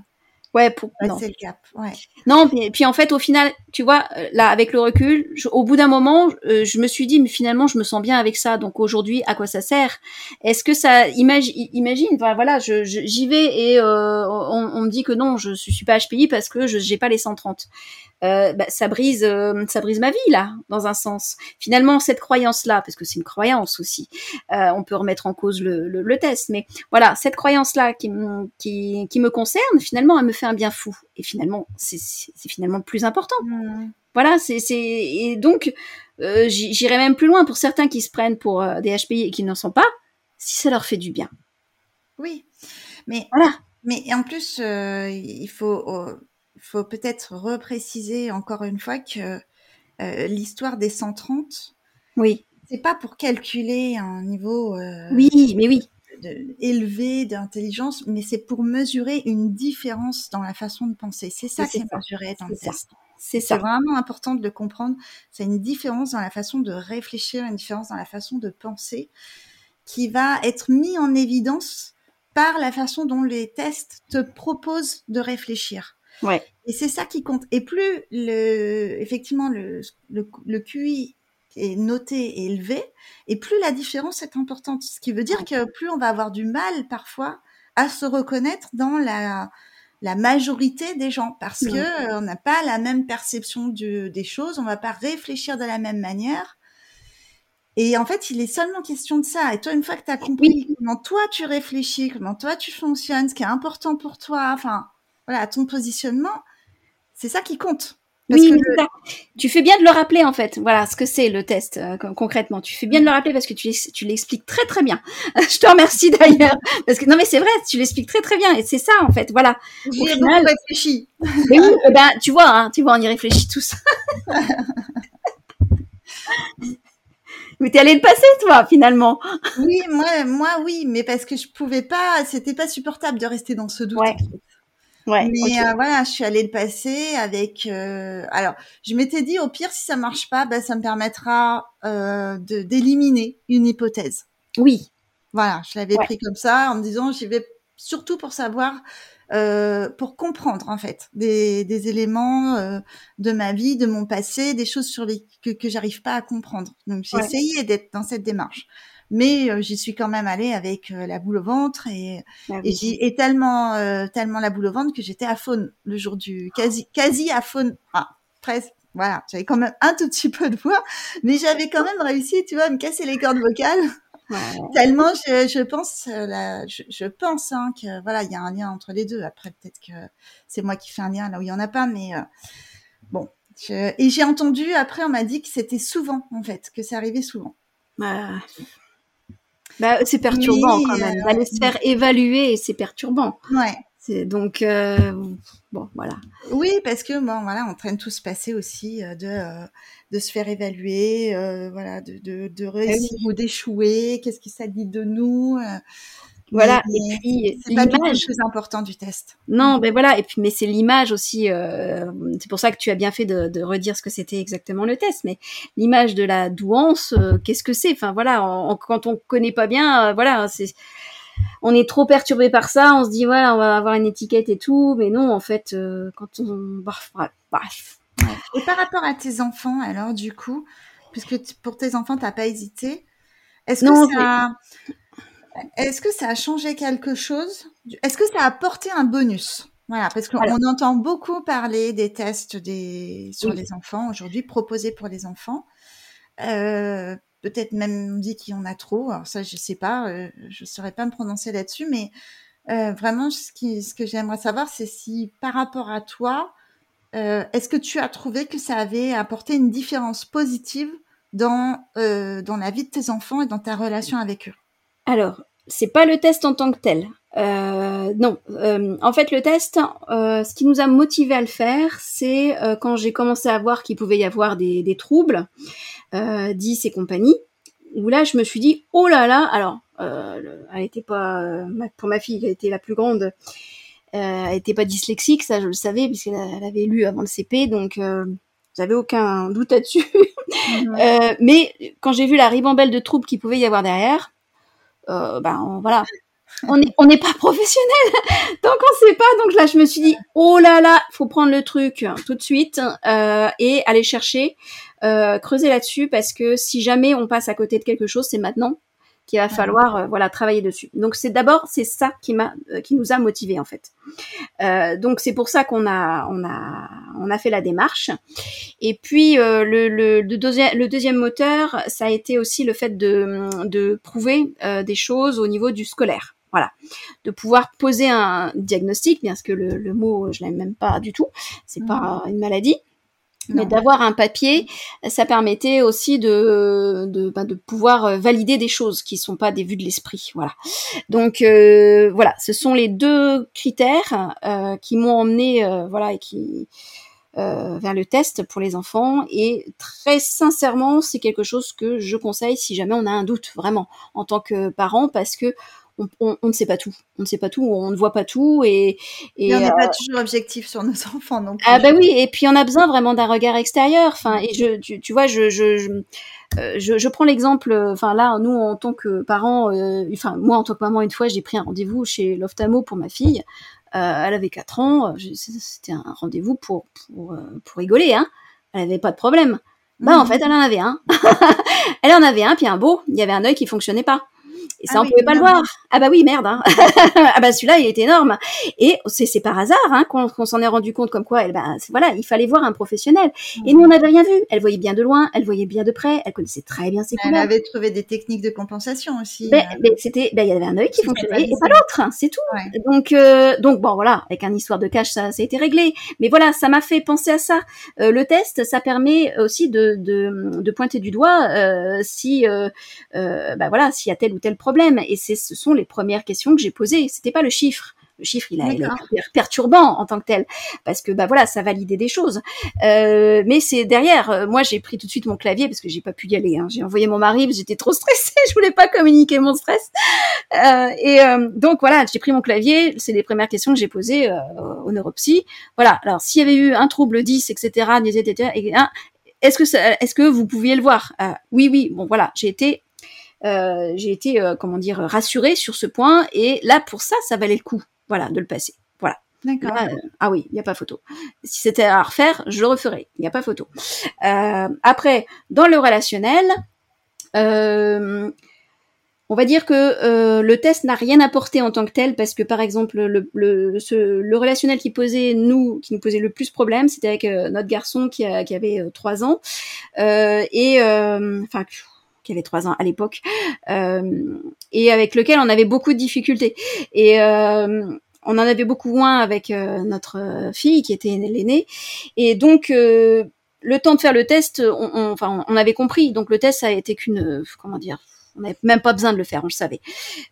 Speaker 1: Ouais, pour non.
Speaker 2: passer le cap. Ouais.
Speaker 1: Non, puis, puis en fait, au final, tu vois, euh, là, avec le recul, je- au bout d'un moment, euh, je me suis dit, mais finalement, je me sens bien avec ça. Donc aujourd'hui, à quoi ça sert? Est-ce que ça, imagine, imagine, enfin, voilà, je- je- j'y vais et euh, on, on me dit que non, je, je suis pas HPI parce que je j'ai pas les 130. Euh, bah, ça brise, euh, ça brise ma vie là, dans un sens. Finalement, cette croyance-là, parce que c'est une croyance aussi, euh, on peut remettre en cause le, le, le test, mais voilà, cette croyance-là qui, me- qui, qui me concerne, finalement, elle me fait un bien fou. Et finalement, c'est finalement le plus important.
Speaker 2: Hmm.
Speaker 1: Voilà, c'est et donc euh, j'irai même plus loin pour certains qui se prennent pour euh, des HPI et qui n'en sont pas, si ça leur fait du bien.
Speaker 2: Oui. Mais,
Speaker 1: Voilà.
Speaker 2: mais en plus, euh, il faut, euh, faut peut-être repréciser encore une fois que euh, l'histoire des 130,
Speaker 1: Oui,
Speaker 2: c'est pas pour calculer un niveau euh,
Speaker 1: oui, mais oui,
Speaker 2: de- élevé d'intelligence, mais c'est pour mesurer une différence dans la façon de penser. C'est ça qui est mesuré dans le test.
Speaker 1: c'est
Speaker 2: vraiment important de le comprendre. C'est une différence dans la façon de réfléchir, une différence dans la façon de penser qui va être mis en évidence par la façon dont les tests te proposent de réfléchir.
Speaker 1: Ouais.
Speaker 2: Et c'est ça qui compte. Et plus le, effectivement, le, le, le QI est noté et élevé, et plus la différence est importante. Ce qui veut dire que plus on va avoir du mal parfois à se reconnaître dans la, la majorité des gens parce
Speaker 1: Ouais.
Speaker 2: que euh, on n'a pas la même perception du- des choses, on va pas réfléchir de la même manière. Et en fait, il est seulement question de ça. Et toi, une fois que tu as compris comment toi tu réfléchis, comment toi tu fonctionnes, ce qui est important pour toi, enfin, voilà, ton positionnement, c'est ça qui compte. Parce
Speaker 1: oui,
Speaker 2: que
Speaker 1: mais
Speaker 2: le-
Speaker 1: c'est ça. tu fais bien de le rappeler en fait. Voilà ce que c'est le test euh, con- concrètement. Tu fais bien de le rappeler parce que tu, l'ex- tu l'expliques très très bien. Je te remercie d'ailleurs parce que non mais c'est vrai, tu l'expliques très très bien et c'est ça en fait. Voilà.
Speaker 2: J'y ai
Speaker 1: final-
Speaker 2: réfléchi.
Speaker 1: Mais oui, eh ben tu vois, hein, tu vois, on y réfléchit tous. mais t'es allé le passer toi finalement.
Speaker 2: Oui, moi, moi, oui, mais parce que je pouvais pas, c'était pas supportable de rester dans ce doute.
Speaker 1: Ouais.
Speaker 2: Mais euh, voilà, je suis allée le passer avec. euh, alors, je m'étais dit au pire, si ça marche pas, bah, ça me permettra euh, de d'éliminer une hypothèse.
Speaker 1: Oui,
Speaker 2: Voilà, je l'avais
Speaker 1: Ouais.
Speaker 2: pris comme ça en me disant, j'y vais surtout pour savoir, euh, pour comprendre en fait des, des éléments euh, de ma vie, de mon passé, des choses sur les que, que j'arrive pas à comprendre. Donc j'ai
Speaker 1: Ouais.
Speaker 2: essayé d'être dans cette démarche, mais euh, j'y suis quand même allée avec euh, la boule au ventre et et,
Speaker 1: oui.
Speaker 2: tellement euh, tellement la boule au ventre que j'étais à faune le jour du quasi quasi à faune. Ah, presque. Voilà, j'avais quand même un tout petit peu de voix, mais j'avais quand même réussi, tu vois, à me casser les cordes vocales.
Speaker 1: Ouais.
Speaker 2: Tellement je, je pense, je, je pense hein, que voilà, il y a un lien entre les deux. Après, peut-être que c'est moi qui fais un lien là où il y en a pas, mais euh, bon. Je- et j'ai entendu après, on m'a dit que c'était souvent en fait, que ça arrivait souvent.
Speaker 1: Bah, bah, c'est perturbant
Speaker 2: Oui,
Speaker 1: quand même.
Speaker 2: euh,
Speaker 1: D'aller se faire évaluer, c'est perturbant.
Speaker 2: Ouais.
Speaker 1: C'est donc euh, bon, voilà.
Speaker 2: Oui, parce que bon, voilà, on traîne tout se passer aussi euh, de euh, de se faire évaluer, voilà, de de, de réussir ou d'échouer. Qu'est-ce que ça dit de nous
Speaker 1: Voilà.
Speaker 2: mais-
Speaker 1: Et puis
Speaker 2: C'est pas du tout le
Speaker 1: l'image.
Speaker 2: plus important du test.
Speaker 1: Non, ben voilà. Et puis, mais c'est l'image aussi. euh, c'est pour ça que tu as bien fait de, de redire ce que c'était exactement le test. Mais l'image de la douance, euh, qu'est-ce que c'est? Enfin voilà, on- on- quand on connaît pas bien, euh, voilà, c'est. On est trop perturbé par ça. On se dit voilà, on va avoir une étiquette et tout. Mais non, en fait, euh, quand on, bref, bref, bref.
Speaker 2: Et par rapport à tes enfants, alors du coup, puisque pour tes enfants, t'as pas hésité, est-ce
Speaker 1: Non,
Speaker 2: que ça, est-ce que ça a changé quelque chose? Est-ce que ça a apporté un bonus? Voilà, parce qu'on entend beaucoup parler des tests des sur
Speaker 1: Oui.
Speaker 2: les enfants aujourd'hui proposés pour les enfants. Euh, Peut-être même on dit qu'il y en a trop. Alors ça, je sais pas, euh, je saurais pas me prononcer là-dessus, mais euh, vraiment, ce, qui, ce que j'aimerais savoir, c'est si par rapport à toi, est-ce que tu as trouvé que ça avait apporté une différence positive dans, dans la vie de tes enfants et dans ta relation avec eux?
Speaker 1: Alors, c'est pas le test en tant que tel. Euh, non, Euh, en fait, le test, euh, ce qui nous a motivé à le faire, c'est euh, quand j'ai commencé à voir qu'il pouvait y avoir des, des troubles, euh, 10 et compagnie, où là, je me suis dit, oh là là, alors, euh, le- elle était pas, euh, pour ma fille, qui était la plus grande, euh, elle était pas dyslexique, ça je le savais, puisqu'elle elle avait lu avant le CP, donc euh, j'avais aucun doute là-dessus. Euh, mais quand j'ai vu la ribambelle de troubles qu'il pouvait y avoir derrière, euh, ben on- voilà, on n'est on n'est pas professionnel, donc on sait pas. Donc là, je me suis dit, oh là là, faut prendre le truc tout de suite euh, et aller chercher, euh, creuser là-dessus, parce que si jamais on passe à côté de quelque chose, c'est maintenant qu'il va falloir euh, voilà travailler dessus. Donc c'est d'abord c'est ça qui m'a euh, qui nous a motivés en fait. Euh, donc c'est pour ça qu'on a on a on a fait la démarche. Et puis euh, le, le, le, deuxième, le deuxième moteur, ça a été aussi le fait de, de prouver euh, des choses au niveau du scolaire. Voilà, de pouvoir poser un diagnostic, bien que le, le mot je l'aime même pas du tout, c'est pas une maladie, mais d'avoir un papier, ça permettait aussi de de, ben, de pouvoir euh, valider des choses qui sont pas des vues de l'esprit. Voilà. Donc euh, voilà, ce sont les deux critères euh, qui m'ont emmené euh, voilà et qui euh, vers le test pour les enfants et très sincèrement c'est quelque chose que je conseille si jamais on a un doute vraiment en tant que parent parce que on, on- on ne sait pas tout, on ne sait pas tout, on ne voit pas tout et, et
Speaker 2: Et on n'est
Speaker 1: euh,
Speaker 2: pas toujours objectif sur nos enfants non plus.
Speaker 1: ah bah oui, et puis on a besoin vraiment d'un regard extérieur. Enfin, et je, tu, tu vois, je, je, je- euh, je, je, prends l'exemple, enfin là, nous en tant que parents, euh, enfin moi en tant que maman, une fois, j'ai pris un rendez-vous chez l'ophtalmo pour ma fille. Euh, elle avait 4 ans, c'était un rendez-vous pour, pour, pour rigoler, hein. Elle avait pas de problème. Bah en mmh. fait, elle en avait un. elle en avait un, puis un beau. Il y avait un œil qui fonctionnait pas. Et ça, ah on pouvait pas le voir. Ah bah oui, merde. Hein. ah bah celui-là, il est énorme. Et c'est par hasard hein, qu'on s'en est rendu compte comme quoi, elle, bah, voilà, il fallait voir un professionnel. Et nous, on n'avait rien vu. Elle voyait bien de loin, elle voyait bien de près, elle connaissait très bien ses couleurs.
Speaker 2: Elle avait trouvé des techniques de compensation aussi.
Speaker 1: Mais, euh. c'était, ben, il y avait un œil qui fonctionnait et pas l'autre, hein, c'est tout. Donc, euh, donc bon, voilà, avec un histoire de cache, ça, ça a été réglé. Mais voilà, ça m'a fait penser à ça. Euh, le test, ça permet aussi de, de, de pointer du doigt euh, si, bah voilà, s'il y a tel ou tel problème et c'est, ce sont les premières questions que j'ai posées. C'était pas le chiffre. Le chiffre, il, a, est perturbant en tant que tel, parce que bah voilà, ça validait des choses. Euh, mais c'est derrière. Euh, moi, j'ai pris tout de suite mon clavier parce que j'ai pas pu y aller. Hein. J'ai envoyé mon mari, j'étais trop stressée, je voulais pas communiquer mon stress. Euh, et donc voilà, j'ai pris mon clavier. C'est les premières questions que j'ai posées au neuropsy. Voilà. Alors s'il y avait eu un trouble 10, etc., etc., est-ce que est-ce que vous pouviez le voir? Oui, oui. Bon voilà, j'ai été euh, j'ai été, euh, comment dire, rassurée sur ce point. Et là, pour ça, ça valait le coup, voilà, de le passer. Voilà.
Speaker 2: D'accord.
Speaker 1: Euh, ah oui, il n'y a pas photo. Si c'était à refaire, je le referais. Il n'y a pas photo. après, dans le relationnel, on va dire que le test n'a rien apporté en tant que tel parce que par exemple le, le, le relationnel qui posait nous qui nous posait le plus problème c'était avec notre garçon qui, a, qui avait trois ans et enfin qui avait trois ans à l'époque, euh, et avec lequel on avait beaucoup de difficultés. Et euh, on en avait beaucoup moins avec euh, notre fille qui était l'aînée. Et donc le temps de faire le test, on, enfin, on avait compris. Donc le test ça a été qu'une, comment dire, on n'avait même pas besoin de le faire, on le savait.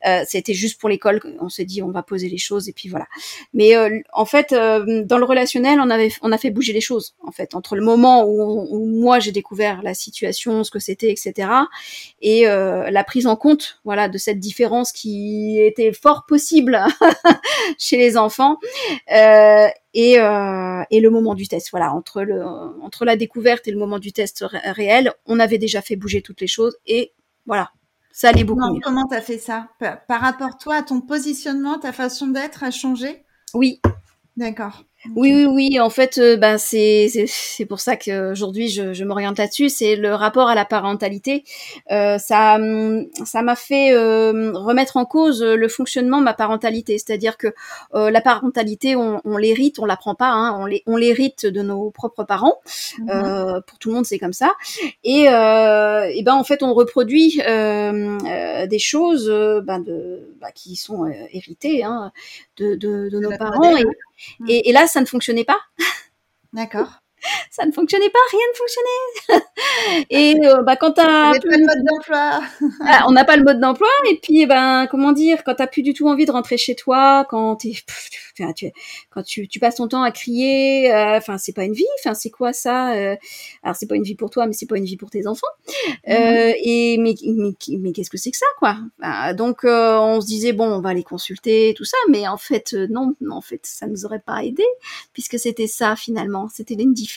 Speaker 1: Euh, C'était juste pour l'école. On s'est dit, on va poser les choses et puis voilà. Mais euh, en fait, euh, dans le relationnel, on avait, on a fait bouger les choses. En fait, entre le moment où, où moi j'ai découvert la situation, ce que c'était, etc., et euh, la prise en compte, voilà, de cette différence qui était fort possible chez les enfants. Euh, et, euh, et, le moment du test. Voilà, entre, le, entre la découverte et le moment du test réel, on avait déjà fait bouger toutes les choses et voilà, ça allait beaucoup
Speaker 2: mieux. Comment tu as fait ça? Par rapport toi à ton positionnement, ta façon d'être a changé?
Speaker 1: Oui.
Speaker 2: D'accord.
Speaker 1: Oui, oui, oui. En fait, euh, ben c'est c'est pour ça qu'aujourd'hui je, je m'oriente là-dessus. C'est le rapport à la parentalité. Euh, ça ça m'a fait euh, remettre en cause le fonctionnement de ma parentalité. C'est-à-dire que euh, la parentalité, on, on l'hérite, on l'apprend pas. Hein, on on l'hérite de nos propres parents. Mm-hmm. pour tout le monde, c'est comme ça. Et, et ben en fait, on reproduit des choses ben de ben, qui sont héritées hein, de, de, de nos parents. Et, Mm. Et, et là, ça ne fonctionnait pas.
Speaker 2: D'accord
Speaker 1: ça ne fonctionnait pas, rien ne fonctionnait. et euh, bah, quand t'as
Speaker 2: plus... pas le mode d'emploi,
Speaker 1: ah, on n'a pas le mode d'emploi. Et puis, ben, comment dire, quand t'as plus du tout envie de rentrer chez toi, quand t'es, tu, quand tu, tu, passes ton temps à crier, euh, enfin c'est pas une vie, enfin c'est quoi ça euh, Alors c'est pas une vie pour toi, mais c'est pas une vie pour tes enfants. Euh, mhm. et mais mais, mais qu'est-ce que c'est que ça quoi? Donc on se disait bon on va les consulter tout ça, mais en fait non, en fait ça nous aurait pas aidé puisque c'était ça finalement, c'était une différence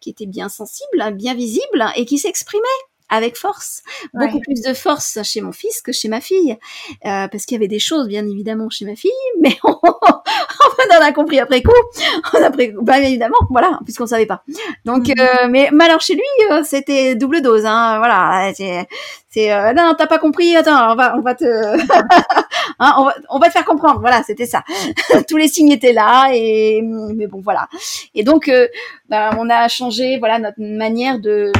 Speaker 1: qui était bien sensible, bien visible et qui s'exprimait avec force, beaucoup plus de force chez mon fils que chez ma fille, euh, parce qu'il y avait des choses bien évidemment chez ma fille, mais on, on en a compris après coup, on a pris, bien évidemment, voilà, puisqu'on savait pas. Donc, mhm. euh, mais, mais alors chez lui, euh, c'était double dose, hein, voilà, c'est, c'est, non, t'as pas compris, attends, on va, on va te, hein, on, va, on va te faire comprendre, voilà, c'était ça. Tous les signes étaient là, et mais bon, voilà. Et donc, euh, bah, on a changé, voilà, notre manière de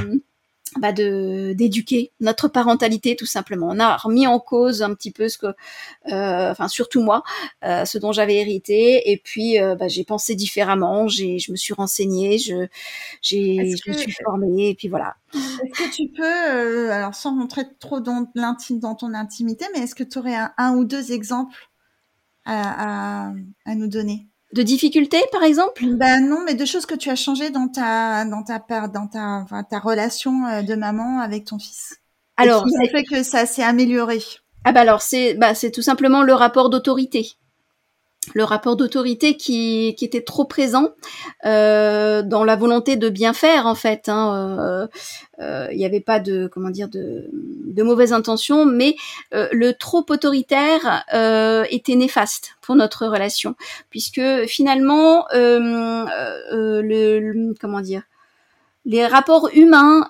Speaker 1: bah de d'éduquer notre parentalité tout simplement. On a remis en cause un petit peu ce que, euh, enfin surtout moi, euh, ce dont j'avais hérité. Et puis euh, bah, j'ai pensé différemment. J'ai, je me suis renseignée, je, j'ai, je me suis formée. Et puis voilà.
Speaker 2: Est-ce que tu peux, euh, alors sans rentrer trop dans l'intime, dans ton intimité, mais est-ce que tu aurais un, un, ou deux exemples à, à, à nous donner?
Speaker 1: De difficultés, par exemple?
Speaker 2: Ben non, mais de choses que tu as changées dans ta dans ta dans ta enfin, ta relation euh, de maman avec ton fils. Alors, ça fait que ça s'est amélioré.
Speaker 1: Ah bah alors c'est bah c'est tout simplement le rapport d'autorité. Le rapport d'autorité qui, était trop présent euh, dans la volonté de bien faire en fait. Hein, euh, il n'y avait pas de comment dire de, mauvaises intentions, mais euh, le trop autoritaire euh, était néfaste pour notre relation, puisque finalement le, le, comment dire les rapports humains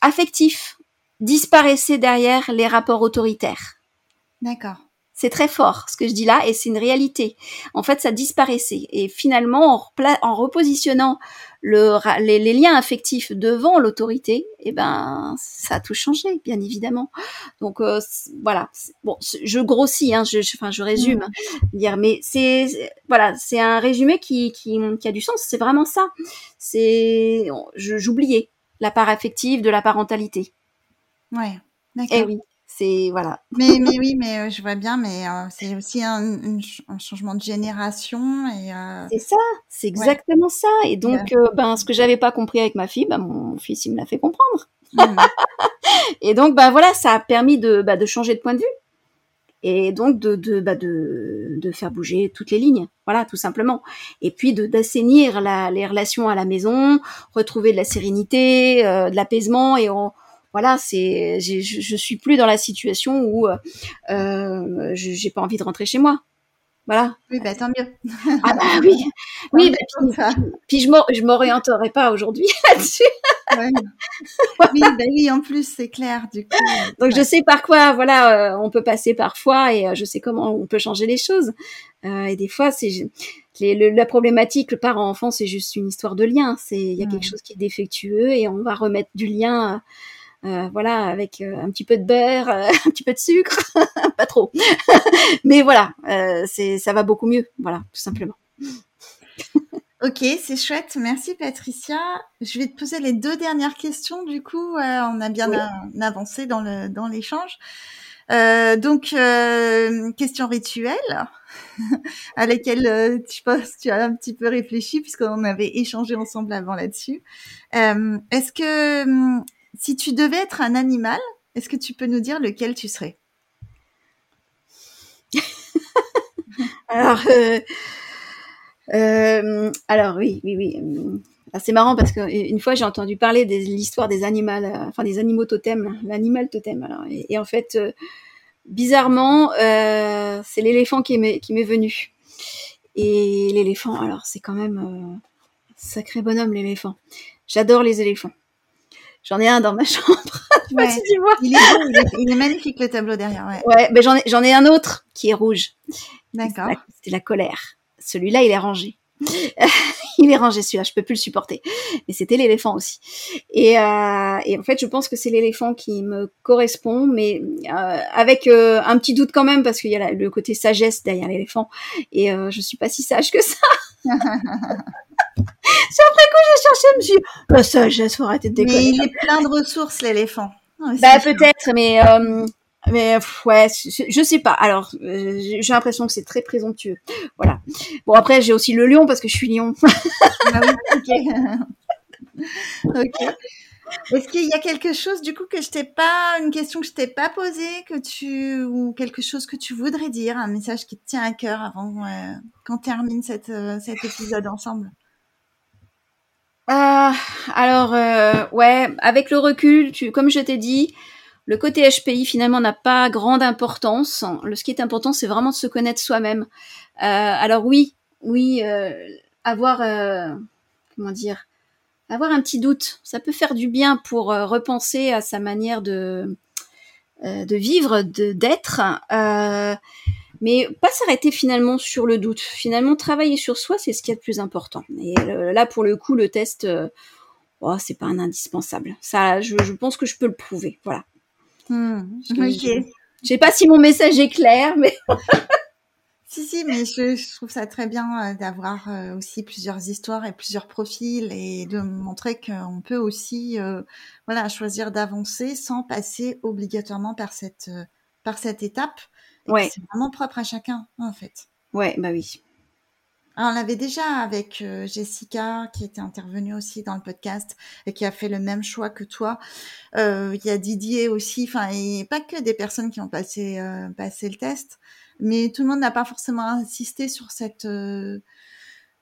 Speaker 1: affectifs disparaissaient derrière les rapports autoritaires.
Speaker 2: D'accord.
Speaker 1: C'est très fort ce que je dis là et c'est une réalité. En fait, ça disparaissait. Et finalement, en, en repositionnant le, les, les, liens affectifs devant l'autorité, eh ben, ça a tout changé, bien évidemment. Donc euh, voilà. Bon, je grossis, hein, je, je, enfin, je résume, mmh. dire, mais c'est voilà, c'est un résumé qui, qui, qui a du sens. C'est vraiment ça. C'est, j'oubliais la part affective de la parentalité.
Speaker 2: Ouais.
Speaker 1: Eh d'accord. Et oui c'est voilà.
Speaker 2: Mais mais oui, mais euh, je vois bien, mais euh, c'est aussi un, un, changement de génération et. Euh...
Speaker 1: C'est ça, c'est exactement ouais. ça. Et donc, ben ce que j'avais pas compris avec ma fille, ben mon fils il me l'a fait comprendre. Mmh. et donc ben voilà, ça a permis de bah, de changer de point de vue et donc de de, bah, de de faire bouger toutes les lignes, voilà tout simplement. Et puis de d'assainir les relations à la maison, retrouver de la sérénité, euh, de l'apaisement et on voilà, c'est, je, je suis plus dans la situation où euh, euh j'ai pas envie de rentrer chez moi. Voilà.
Speaker 2: Oui, bah tant mieux.
Speaker 1: Ah bah oui, oui. Bah, puis, puis, je m'orienterai pas aujourd'hui là-dessus.
Speaker 2: ouais. Oui, bah oui, en plus c'est clair du coup.
Speaker 1: Donc je sais par quoi, voilà, euh, on peut passer parfois et euh, je sais comment on peut changer les choses. Euh, et des fois, c'est le, la problématique, le parent-enfant, c'est juste une histoire de lien. C'est il y a quelque chose qui est défectueux et on va remettre du lien euh, voilà, avec euh, un petit peu de beurre, euh, un petit peu de sucre, pas trop. Mais voilà, c'est ça va beaucoup mieux, voilà, tout simplement.
Speaker 2: Ok, c'est chouette. Merci Patricia. Je vais te poser les deux dernières questions. Du coup, on a bien oui. avancé dans le dans l'échange. Euh, donc, euh, question rituelle à laquelle euh, tu penses tu as un petit peu réfléchi puisqu'on avait échangé ensemble avant là-dessus. Est-ce que hum, si tu devais être un animal, est-ce que tu peux nous dire lequel tu serais?
Speaker 1: Alors, euh, euh, alors oui, oui, oui. C'est marrant parce qu'une fois j'ai entendu parler de l'histoire des animaux, euh, enfin des animaux totems, l'animal totem. Et, en fait, euh, bizarrement, euh, c'est l'éléphant qui m'est qui m'est venu. Et l'éléphant, alors c'est quand même sacré bonhomme l'éléphant. J'adore les éléphants. J'en ai un dans ma chambre.
Speaker 2: Ouais. tu vois. Il est beau, il est, il est, magnifique le tableau derrière. Ouais,
Speaker 1: ouais mais j'en ai, j'en ai un autre qui est rouge.
Speaker 2: D'accord.
Speaker 1: C'est la, la, colère. Celui-là, il est rangé. il est rangé celui-là, je peux plus le supporter. Mais c'était l'éléphant aussi. Et, euh, et, en fait, je pense que c'est l'éléphant qui me correspond, mais euh, avec euh, un petit doute quand même parce qu'il y a la, le côté sagesse derrière l'éléphant. Et euh, je suis pas si sage que ça. C'est après coup j'ai cherché, je me suis la sagesse, faut arrêter de déconner.
Speaker 2: Mais il est plein de ressources, l'éléphant.
Speaker 1: bah peut-être, mais euh, mais ouais, je sais pas. Alors euh, j'ai l'impression que c'est très présomptueux. Voilà. Bon après j'ai aussi le lion parce que je suis lion.
Speaker 2: ah oui, ok. ok. Est-ce qu'il y a quelque chose du coup que je t'ai pas, une question que je t'ai pas posée, que tu ou quelque chose que tu voudrais dire, un message qui te tient à cœur avant euh, qu'on termine cette, euh, cet épisode ensemble?
Speaker 1: Euh, Alors euh, ouais, avec le recul, tu, comme je t'ai dit, le côté HPI finalement n'a pas grande importance. Le ce qui est important, c'est vraiment de se connaître soi-même. alors oui, oui, avoir comment dire avoir un petit doute, ça peut faire du bien pour euh, repenser à sa manière de, euh, de vivre, de d'être, euh, mais pas s'arrêter finalement sur le doute. Finalement, travailler sur soi, c'est ce qui est le plus important. Et là, pour le coup, le test, oh, c'est pas un indispensable. Ça, je, je, pense que je peux le prouver. Voilà.
Speaker 2: Mmh, ok.
Speaker 1: Je, je sais pas si mon message est clair, mais
Speaker 2: Si, si, mais je, je, trouve ça très bien euh, d'avoir euh, aussi plusieurs histoires et plusieurs profils et de montrer qu'on peut aussi euh, voilà, choisir d'avancer sans passer obligatoirement par cette, par cette étape.
Speaker 1: Ouais.
Speaker 2: C'est vraiment propre à chacun, en fait.
Speaker 1: Ouais, bah oui.
Speaker 2: Alors, on l'avait déjà avec euh, Jessica qui était intervenue aussi dans le podcast et qui a fait le même choix que toi. Il y a Didier aussi, enfin, et pas que des personnes qui ont passé, passé le test. Mais tout le monde n'a pas forcément insisté sur cette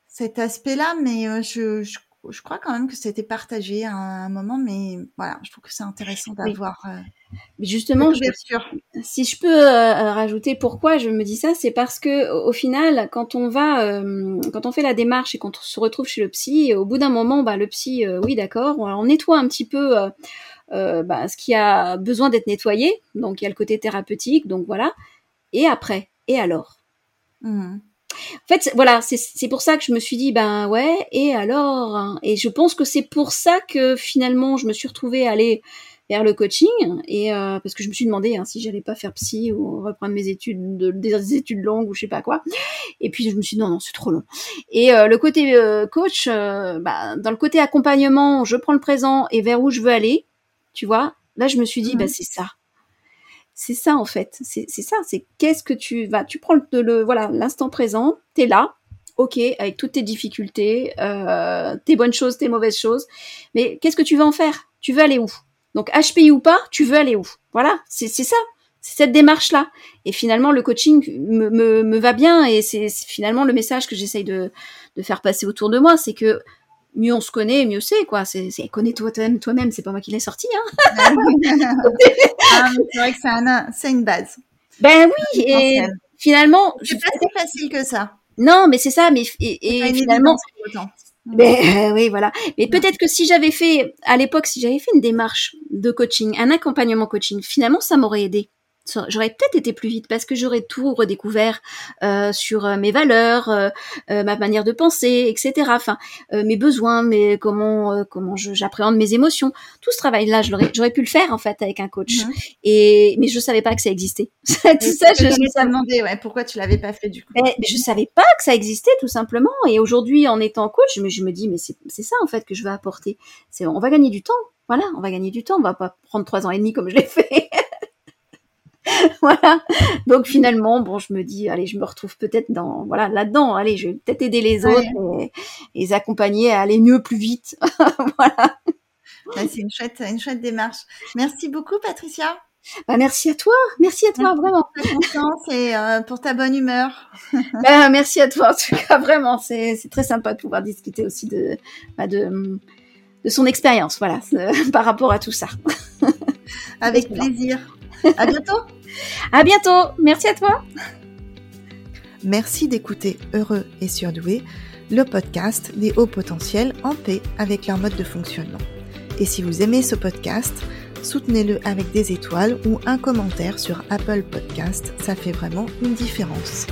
Speaker 2: cet aspect-là, mais je, je je crois quand même que c'était partagé à un moment, mais voilà, je trouve que c'est intéressant d'avoir.
Speaker 1: Euh, justement, je, si je peux euh, rajouter pourquoi je me dis ça, c'est parce que au final, quand on va, euh, quand on fait la démarche et qu'on se retrouve chez le psy, au bout d'un moment, bah, le psy, oui, d'accord, on, nettoie un petit peu. Bah, ce qui a besoin d'être nettoyé, donc il y a le côté thérapeutique, donc voilà. Et après, et alors? Mmh. En fait, voilà, c'est pour ça que je me suis dit, ben ouais, et alors hein. Et je pense que c'est pour ça que finalement, je me suis retrouvée à aller vers le coaching, et euh, parce que je me suis demandé hein, si j'allais pas faire psy ou reprendre mes études, de, des études longues ou je sais pas quoi. Et puis je me suis dit non, non, c'est trop long. Et euh, le côté euh, coach, bah, dans le côté accompagnement, je prends le présent et vers où je veux aller, tu vois. Là, je me suis dit, bah c'est ça c'est ça en fait. C'est ça. C'est qu'est-ce que tu vas. Tu prends le, voilà l'instant présent. T'es là. Ok, avec toutes tes difficultés, euh, tes bonnes choses, tes mauvaises choses. Mais qu'est-ce que tu veux en faire? Tu veux aller où? Donc HPI ou pas, tu veux aller où? Voilà, c'est ça. C'est cette démarche-là. Et finalement, le coaching me, me, me va bien et c'est finalement le message que j'essaye de, de faire passer autour de moi, c'est que mieux on se connaît, mieux c'est quoi. C'est connais-toi toi-même, toi-même. C'est pas moi qui l'ai sorti. Hein.
Speaker 2: Ah, c'est vrai que c'est une base.
Speaker 1: Ben oui. Et finalement,
Speaker 2: c'est pas si facile que ça.
Speaker 1: Non, mais c'est ça. Mais et, finalement. Ben, oui, voilà. Mais peut-être que si j'avais fait, à l'époque, si j'avais fait une démarche de coaching, un accompagnement coaching, finalement, ça m'aurait aidé j'aurais peut-être été plus vite parce que j'aurais tout redécouvert euh, sur euh, mes valeurs, euh, ma manière de penser, etc. Enfin, mes besoins, mais comment comment j'appréhende mes émotions. Tout ce travail-là, j'aurais pu le faire en fait avec un coach. Mhm. Et mais je savais pas que ça existait. tout
Speaker 2: ça, je, me demandé ouais, pourquoi tu l'avais pas fait du coup.
Speaker 1: Mais, je savais pas que ça existait tout simplement. Et aujourd'hui, en étant coach, je me, je me dis mais c'est ça en fait que je veux apporter. C'est on va gagner du temps. Voilà, on va gagner du temps. On va pas prendre trois ans et demi comme je l'ai fait. voilà. Donc finalement, bon, je me dis, allez, je me retrouve peut-être dans, voilà, là-dedans. Allez, je vais peut-être aider les autres et, les accompagner à aller mieux, plus vite. voilà.
Speaker 2: c'est une chouette, une chouette démarche. Merci beaucoup, Patricia.
Speaker 1: Bah, merci à toi, merci à toi, vraiment.
Speaker 2: Pour ta confiance et euh, pour ta bonne humeur.
Speaker 1: bah, merci à toi, en tout cas, vraiment. C'est très sympa de pouvoir discuter aussi de, bah, de, de son expérience, voilà, par rapport à tout ça.
Speaker 2: Avec plaisir. À bientôt.
Speaker 1: À bientôt. Merci à toi.
Speaker 2: Merci d'écouter Heureux et Surdoué, le podcast des hauts potentiels en paix avec leur mode de fonctionnement. Et si vous aimez ce podcast, soutenez-le avec des étoiles ou un commentaire sur Apple Podcast, ça fait vraiment une différence.